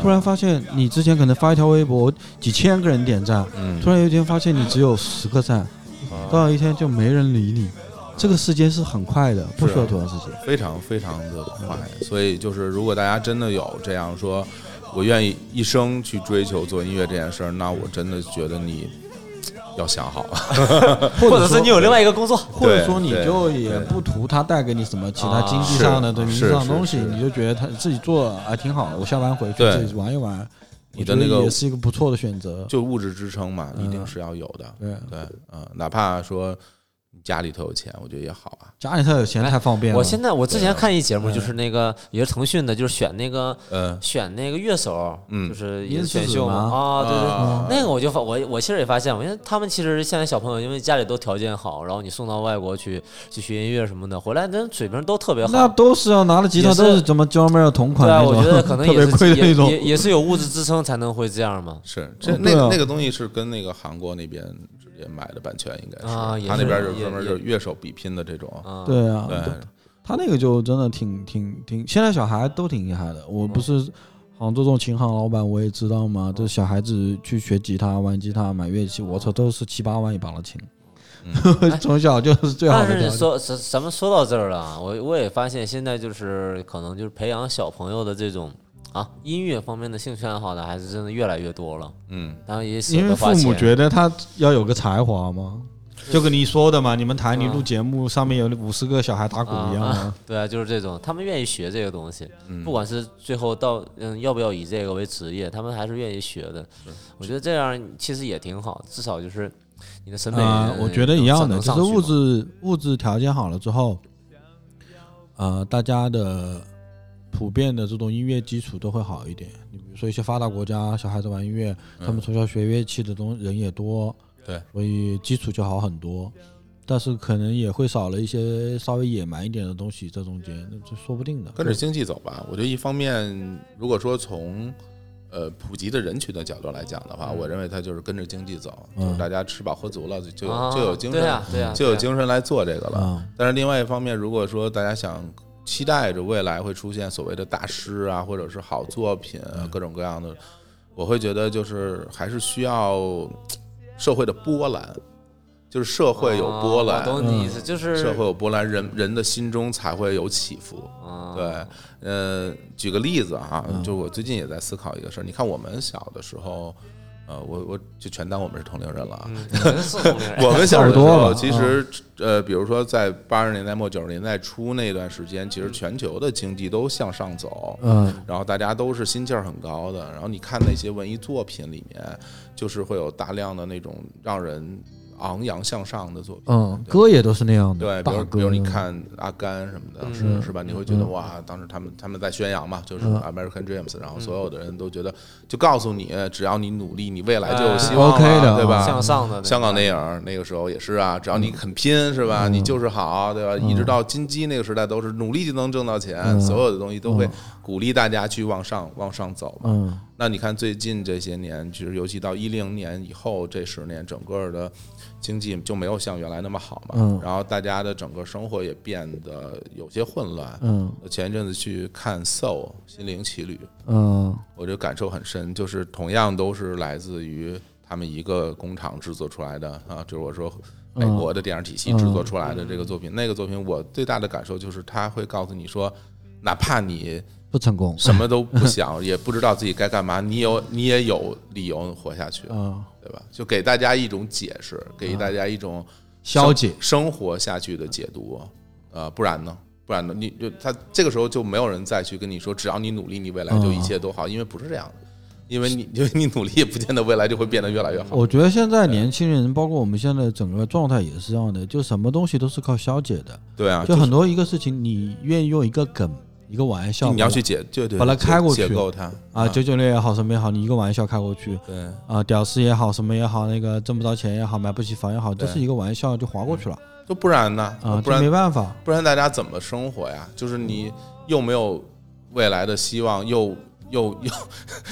突然发现，你之前可能发一条微博几千个人点赞，嗯突然有一天发现你只有十个赞，到有一天就没人理你。这个时间是很快的，不需要多长时间。非常非常的快，所以就是如果大家真的有这样说，我愿意一生去追求做音乐这件事儿，那我真的觉得你要想好了。*laughs* 或者是你有另外一个工作，或者说你就也不图他带给你什么其他啊经济上的、上的东西，你就觉得他自己做还挺好的。我下班回去自己玩一玩，你的那个我觉得也是一个不错的选择。就物质支撑嘛，嗯一定是要有的。对，对，嗯，哪怕说你家里头有钱，我觉得也好啊。家里头有钱太方便了。我现在我之前看一节目，就是那个也是腾讯的，就是选那个嗯选那个乐手，嗯就是也是音选秀嘛啊，对对。啊那个我就发我我其实也发现，因为他们其实现在小朋友因为家里都条件好，然后你送到外国去去学音乐什么的，回来人水平都特别好。那都是要拿着吉他都是怎么 John Mayer 同款对啊，那种，我觉得可能 *laughs* 特别也是贵的那种。也也也是有物质支撑才能会这样嘛。是这那那个东西是跟那个韩国那边买的版权，应该是啊是他那边就专门就是乐手比拼的这种。啊，对啊，对，他那个就真的挺挺挺，现在小孩都挺厉害的。我不是杭州这种琴行老板，我也知道嘛。这小孩子去学吉他、玩吉他、买乐器，我操，都是七八万一把的琴。*laughs* 从小就是最好的条件。是说咱咱们说到这儿了啊，我我也发现现在就是可能就是培养小朋友的这种啊。音乐方面的兴趣爱好呢，还是真的越来越多了，嗯，当然也舍因为父母。觉得他要有个才华嘛，就跟你说的嘛，你们台里录节目，上面有五十个小孩打鼓一样啊。嘛。*laughs* 对啊，就是这种，他们愿意学这个东西，嗯。不管是最后到嗯要不要以这个为职业，他们还是愿意学的。我觉得这样其实也挺好，至少就是你的审美、啊，我觉得一样的，能就是物质物质条件好了之后，呃，大家的普遍的这种音乐基础都会好一点。你比如说一些发达国家，小孩子玩音乐，他们从小学乐器的东人也多，对，所以基础就好很多。但是可能也会少了一些稍微野蛮一点的东西在中间，那这说不定的。跟着经济走吧。我觉得一方面，如果说从呃普及的人群的角度来讲的话，我认为它就是跟着经济走，嗯就是大家吃饱喝足了，就就有啊就有精神就有精神来做这个了。啊，但是另外一方面，如果说大家想期待着未来会出现所谓的大师啊，或者是好作品啊，各种各样的，我会觉得就是还是需要 *tsk* 社会的波澜，就是社会有波澜，懂你意思，就是社会有波澜，人人的心中才会有起伏。啊对，呃，举个例子哈，就我最近也在思考一个事儿。你看我们小的时候，呃，我我就全当我们是同龄人了 *laughs* 我们小的时候，其实呃，比如说在八十年代末九十年代初那段时间，其实全球的经济都向上走，嗯，然后大家都是心气儿很高的。然后你看那些文艺作品里面，就是会有大量的那种让人昂扬向上的作品。嗯，歌也都是那样的，对，比如比如你看阿甘什么的，嗯。是是吧？你会觉得嗯。哇，当时他们他们在宣扬嘛，就是嗯。American Dreams，然后嗯。所有的人都觉得，就告诉你，只要你努力，你未来就有哎。希望了 OK 的。对吧？向上的香港电影那个时候也是啊，只要你肯拼，是吧？嗯。你就是好，对吧？一直到金鸡那个时代，都是努力就能挣到钱，嗯。所有的东西都会鼓励大家去往上往上走嘛。嗯那你看最近这些年，其实尤其到一零年以后这十年，整个的经济就没有像原来那么好嘛。嗯然后大家的整个生活也变得有些混乱。嗯我前一阵子去看《Soul》心灵奇旅，嗯我就感受很深，就是同样都是来自于他们一个工厂制作出来的啊，就是我说美国的电影体系制作出来的这个作品。那个作品我最大的感受就是，他会告诉你说，哪怕你不成功。什么都不想，*laughs* 也不知道自己该干嘛，你有你也有理由活下去，嗯，对吧？就给大家一种解释，给大家一种消解生生活下去的解读，呃，不然呢？不然呢？你就他这个时候就没有人再去跟你说，只要你努力，你未来就一切都好，因为不是这样的，因为你 *laughs* 因为你努力也不见得未来就会变得越来越好。我觉得现在年轻人，包括我们现在整个状态也是这样的，就什么东西都是靠消解的。对啊，就很多一个事情，你愿意用一个梗、一个玩笑，你要去解，就对，把它开过去解构它啊，九九六也好，什么也好，你一个玩笑开过去对啊，屌丝也好，什么也好，那个挣不着钱也好，买不起房也好，对这是一个玩笑就划过去了就不然呢？啊，不然没办法。不然大家怎么生活呀？就是你又没有未来的希望，又又又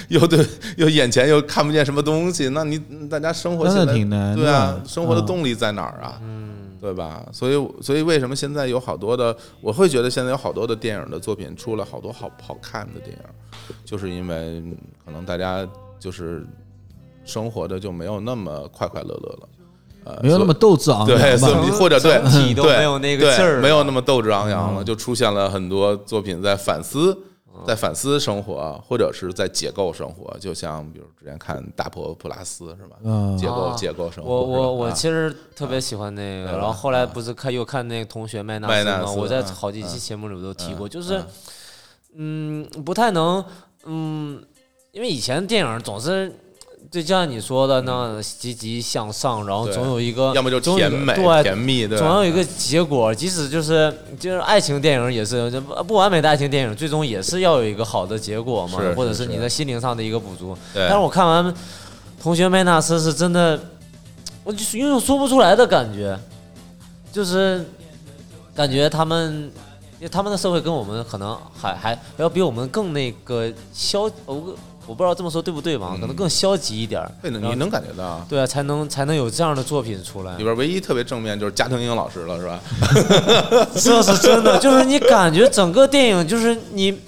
*laughs* 又对，又眼前又看不见什么东西，那你大家生活真的起来挺难对啊，生活的嗯动力在哪儿啊？嗯，对吧？所以所以为什么现在有好多的，我会觉得现在有好多的电影的作品出了好多好好看的电影，就是因为可能大家就是生活的就没有那么快快乐乐了。呃，没有那么斗志昂，扬或者 *laughs* 对体都对没有那个劲儿没有那么斗志昂扬嗯了，就出现了很多作品在反思，在反思生活，或者是在解构生活。就像比如之前看《大破普拉斯》是吧？嗯解构啊解构生活。我我我其实特别喜欢那个，然后后来不是看又看那个同学麦纳斯吗？我在嗯好几期嗯节目里都提过，嗯就是嗯不太能嗯，因为以前电影总是。就像你说的那样积极向上，然后总有一个，要么就总有一个甜美对，甜蜜，对，总要有一个结果，即使就是就是爱情电影也是就不不完美的爱情电影，最终也是要有一个好的结果嘛，或者是你的心灵上的一个补足。对。但是我看完《同学麦纳斯》是真的，我就是有种说不出来的感觉，就是感觉他们，因为他们的社会跟我们可能还还要比我们更那个消，我我不知道这么说对不对吧？可能更消极一点儿。对，然后你能感觉到。对啊，才能才能有这样的作品出来里。边唯一特别正面就是加藤鹰老师了，是吧？*laughs* 这是真的，就是你感觉整个电影就是你，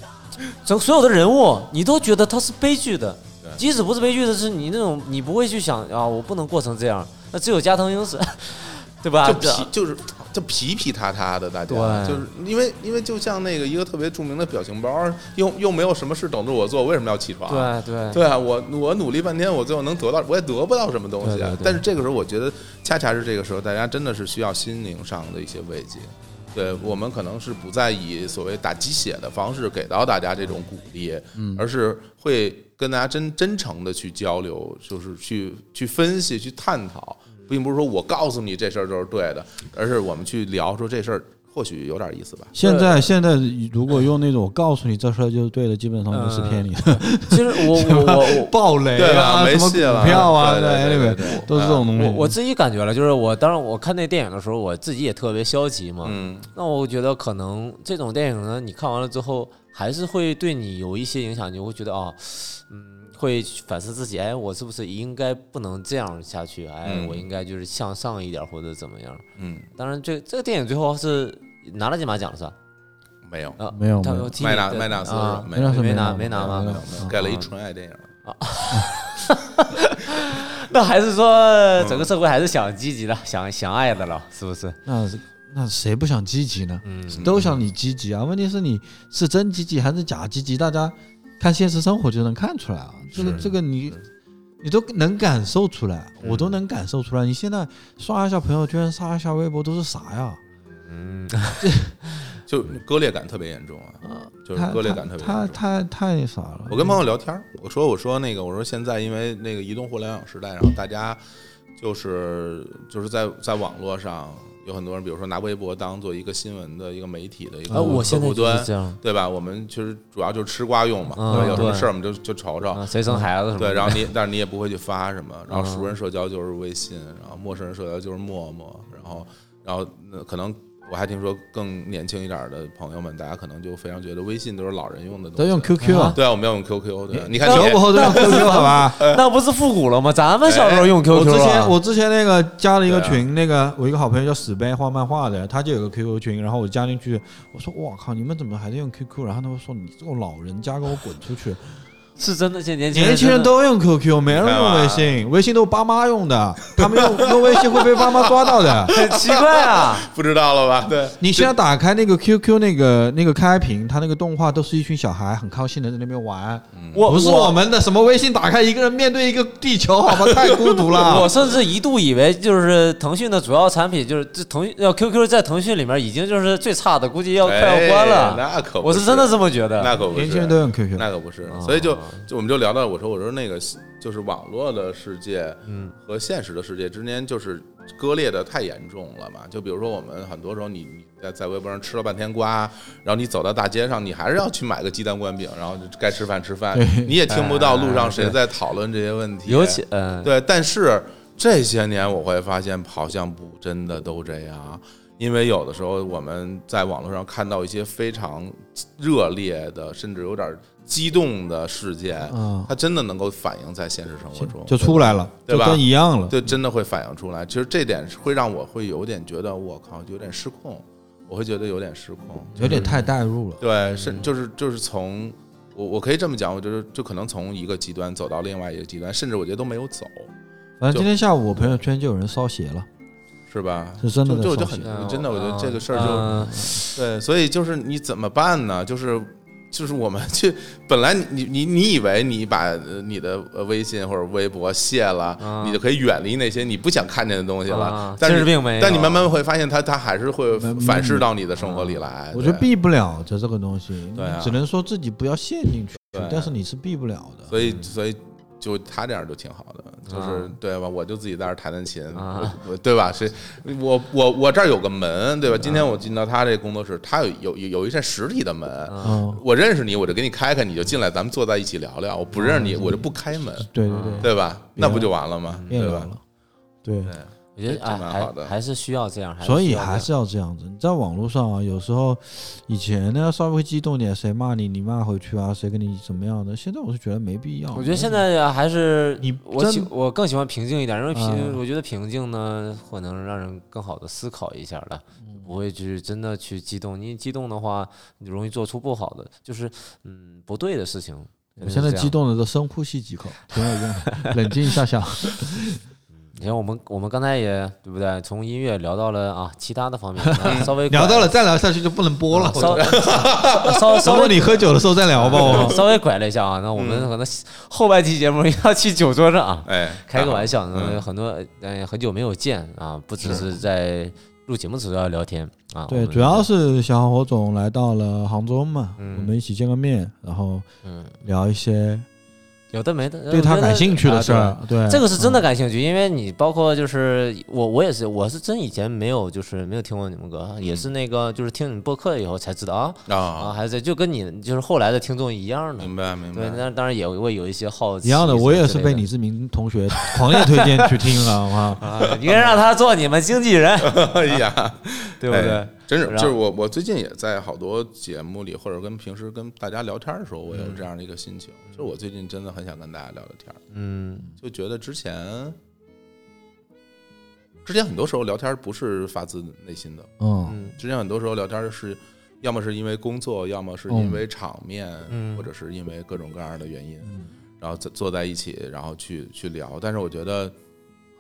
整所有的人物你都觉得他是悲剧的，即使不是悲剧的，是你那种你不会去想啊，我不能过成这样。那只有加藤鹰是，对吧？就皮就是就皮皮塌塌的，大家就是因为因为就像那个一个特别著名的表情包，又又没有什么事等着我做，为什么要起床？对对对啊，我我努力半天，我最后能得到，我也得不到什么东西啊。对对对但是这个时候，我觉得恰恰是这个时候，大家真的是需要心灵上的一些慰藉。对我们可能是不再以所谓打鸡血的方式给到大家这种鼓励，嗯而是会跟大家真真诚的去交流，就是去去分析、去探讨，并不是说我告诉你这事儿就是对的，而是我们去聊说这事儿或许有点意思吧。现在现在如果用那种我告诉你这事儿就是对的，基本上都是骗你的，*laughs* 其实我我我我暴雷对吧？啊，什么没戏了，股票啊，对对对对 anyway 对都是这种东西。我我自己感觉了，就是我当然我看那电影的时候，我自己也特别消极嘛。嗯，那我觉得可能这种电影呢，你看完了之后，还是会对你有一些影响，你会觉得啊，嗯，会反思自己，哎，我是不是应该不能这样下去？哎，嗯我应该就是向上一点或者怎么样？嗯，当然这，这个电影最后是拿了金马奖是吧？没有，啊，没有没有他提名的麦纳麦纳斯啊，没没有没拿没没拿吗盖了一纯爱电影啊。那还是说整个社会还是想积极的，想想爱的了，是不是？那是那谁不想积极呢？嗯，都想你积极啊，问题是你是真积极还是假积极？大家看现实生活就能看出来啊。这个是这个你你都能感受出来，我都能感受出来。你现在刷一下朋友圈，刷一下微博，都是啥呀？嗯，*laughs* 就割裂感特别严重啊，就是割裂感特别太严重。太太傻了。我跟朋友聊天，我说我说那个我说现在因为那个移动互联网时代，然后大家就是就是在在网络上有很多人，比如说拿微博当做一个新闻的一个媒体的一个客户端，对吧？我们其实主要就是吃瓜用嘛，嗯对吧？有什么事儿我们就就瞅瞅。啊，谁生孩子什么的？对，然后你，但是你也不会去发什么，然后嗯熟人社交就是微信，然后陌生人社交就是陌陌，然后，然后那可能我还听说更年轻一点的朋友们，大家可能就非常觉得微信都是老人用的东西，都用 QQ 啊，对啊，我们要用 QQ，对啊，你看九五后都用 QQ 好 *laughs* 吧？那不是复古了吗？咱们小时候用 QQ 我之前啊。我之前那个加了一个群，那个我一个好朋友叫史贝画漫画的，他就有个 QQ 群，然后我加进去，我说我靠，你们怎么还在用 QQ？然后他们说你这个老人家给我滚出去。是真的，现年轻人年轻人都用 QQ，没人用微信，微信都是爸妈用的，*laughs* 他们用用微信会被爸妈抓到的。*laughs* 很奇怪啊。*laughs* 不知道了吧？对，你现在打开那个 QQ 那个那个开屏，它那个动画都是一群小孩很高兴的在那边玩，我不是我们的什么微信打开一个人面对一个地球，好吧，太孤独了。我甚至一度以为，就是腾讯的主要产品，就是这腾讯要 QQ 在腾讯里面已经就是最差的，估计要快要关哎了。那可不我是真的这么觉得。那可不是，年轻人都用 QQ，那可不是，哦所以就就我们就聊到我说我说那个就是网络的世界，嗯，和现实的世界之间就是割裂的太严重了嘛。就比如说我们很多时候你你在在微博上吃了半天瓜，然后你走到大街上，你还是要去买个鸡蛋灌饼，然后就该吃饭吃饭，你也听不到路上谁在讨论这些问题。尤其嗯，对，但是这些年我会发现，好像不真的都这样。因为有的时候我们在网络上看到一些非常热烈的，甚至有点激动的事件，嗯，它真的能够反映在现实生活中，就出来了，对吧就跟一样了。对，真的会反映出来。其实这点会让我会有点觉得，我靠，有点失控，我会觉得有点失控。有点太代入了。对，是就是就是从我我可以这么讲，我觉得就可能从一个极端走到另外一个极端，甚至我觉得都没有走，反正今天下午我朋友圈就有人烧鞋了，是吧？是真的就就就很。真的，我觉得这个事儿就嗯对，所以就是你怎么办呢？就是就是我们去，*laughs* 本来你你你你以为你把呃你的呃微信或者微博卸了，啊。你就可以远离那些你不想看见的东西了啊，但是并没有。但你慢慢会发现它它还是会反噬到你的生活里来。对。我觉得避不了这这个东西，对啊。你只能说自己不要陷进去，但是你是避不了的。所以所以就他这样就挺好的，就是啊对吧？我就自己在这弹弹琴，对吧？谁我我我这儿有个门，对吧？今天我进到他这工作室，他有有有有一扇实体的门。嗯，我认识你，我就给你开开，你就进来，咱们坐在一起聊聊。我不认识你，我就不开门，对对对，对吧？那不就完了吗？对吧？对，我觉得哎，蛮好的还还是需要这样，还是所以还是要这样子。你在网络上啊，有时候以前呢稍微会激动点，谁骂你你骂回去啊，谁跟你怎么样的。现在我是觉得没必要。我觉得现在还是你我喜我更喜欢平静一点，因为平、啊我觉得平静呢，会能让人更好的思考一下的，嗯不会去真的去激动。你激动的话，你容易做出不好的，就是嗯不对的事情。我现在激动的都深呼吸几口，挺有用的，冷静一下下。*laughs* 你看我们我们刚才也对不对？从音乐聊到了啊其他的方面，啊 *laughs* 稍微聊到了再聊下去就不能播了啊。稍 *laughs* 稍稍微你喝酒的时候再聊吧。我 *laughs* 稍微拐了一下啊，那我们可能后半期节目要去酒桌上啊。哎，开个玩笑，很多嗯很久没有见啊，不只是在录节目的时候要聊天啊，对，主要是小火总来到了杭州嘛，嗯我们一起见个面，然后嗯聊一些有的没的，对他感兴趣的事啊儿。对，这个是真的嗯感兴趣，因为你包括就是我，我也是，我是真以前没有就是没有听过你们歌，也是那个就是听你们播客以后才知道啊啊，啊，还是就跟你就是后来的听众一样的，明白明对，白。那当然也会有一些好奇一样的，我也是被李志明同学狂烈推荐去听了？啊，*laughs* 应该让他做你们经纪人，*laughs* 哎呀，*laughs* 对不对哎？真是，就是我我最近也在好多节目里，或者跟平时跟大家聊天的时候，我有这样的一个心情，就是我最近真的很想跟大家聊聊天，嗯。就觉得之前之前很多时候聊天不是发自内心的，嗯，嗯。之前很多时候聊天是，要么是因为工作，要么是因为场面，嗯。或者是因为各种各样的原因，嗯。然后坐坐在一起，然后去去聊。但是我觉得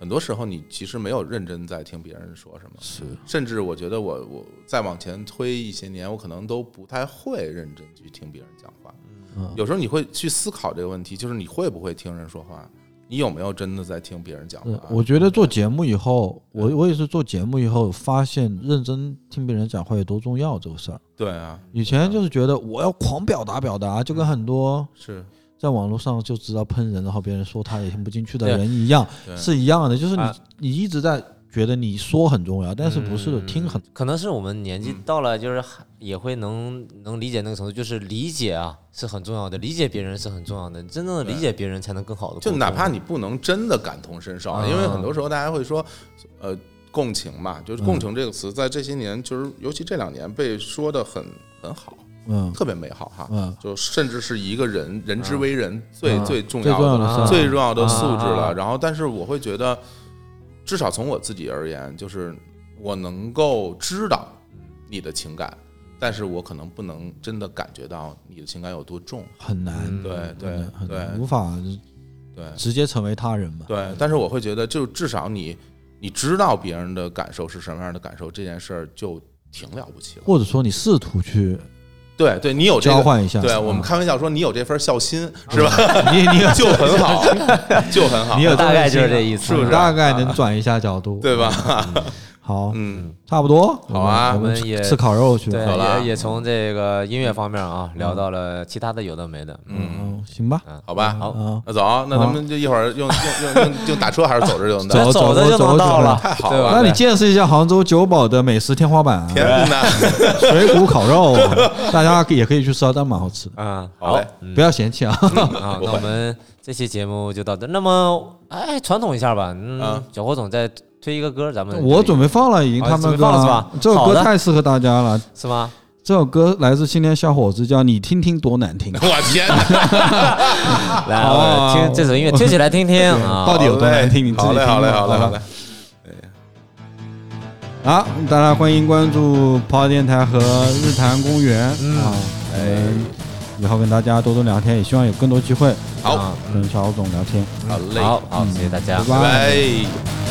很多时候你其实没有认真在听别人说什么，是甚至我觉得我我再往前推一些年，我可能都不太会认真去听别人讲话。嗯有时候你会去思考这个问题，就是你会不会听人说话，你有没有真的在听别人讲话？我觉得做节目以后，我我也是做节目以后发现，认真听别人讲话有多重要这个事儿。对啊，以前就是觉得我要狂表达表达，就跟很多是在网络上就知道喷人，然后别人说他也听不进去的人一样，是一样的。就是你啊你一直在觉得你说很重要，但是不是的，嗯听很可能是我们年纪嗯到了，就是也会能能理解那个程度，就是理解啊是很重要的，理解别人是很重要的，真正的理解别人才能更好的。就哪怕你不能真的感同身受，啊因为很多时候大家会说，呃，共情嘛，就是共情这个词，在这些年，就是尤其这两年被说的很很好，嗯特别美好哈。嗯就甚至是一个人人之为人最嗯最重要的最重要的素质啊了。然后，但是我会觉得，至少从我自己而言，就是我能够知道你的情感，但是我可能不能真的感觉到你的情感有多重。很难，嗯对对对无法对直接成为他人嘛。对，但是我会觉得，就至少你你知道别人的感受是什么样的感受，这件事儿就挺了不起了。或者说你试图去对对，你有这个。交换一下，对我们啊开玩笑说，你有这份孝心是吧？你你 *laughs* 就很好，*laughs* 就很好，你有大概就是这意思，是不是？大概能转一下角度，对吧？好，嗯，差不多，好啊我们也吃烤肉去。对，也也从这个音乐方面啊聊到了其他的有的没的，嗯，嗯，行吧，好吧，好啊，那走，那咱们就一会儿用用用用用打车还是走着就能到？走走着就能到了，太好了！那你见识一下杭州九堡的美食天花板啊，天哪，*laughs* 水谷烤肉，大家也可以去吃啊，但蛮好吃的，嗯，好不要嫌弃啊。啊，*laughs* 那我们这期节目就到这。那么，哎，传统一下吧，啊嗯，小火总再推一个歌，咱们我准备放了，已经哦他们放了是吧这首歌太适合大家了。是吗？这首歌来自青年小伙子，叫《你听听多难听》，我天哪！*laughs* 来，听这首音乐，听起来听听啊。到底有多难听？你自己好嘞，好嘞，好嘞，好吧嘞。好，大家欢迎关注跑电台和日坛公园嗯啊，哎以后跟大家多多聊天，也希望有更多机会好，啊跟乔总聊天。好嘞，好好，谢谢大家。拜拜。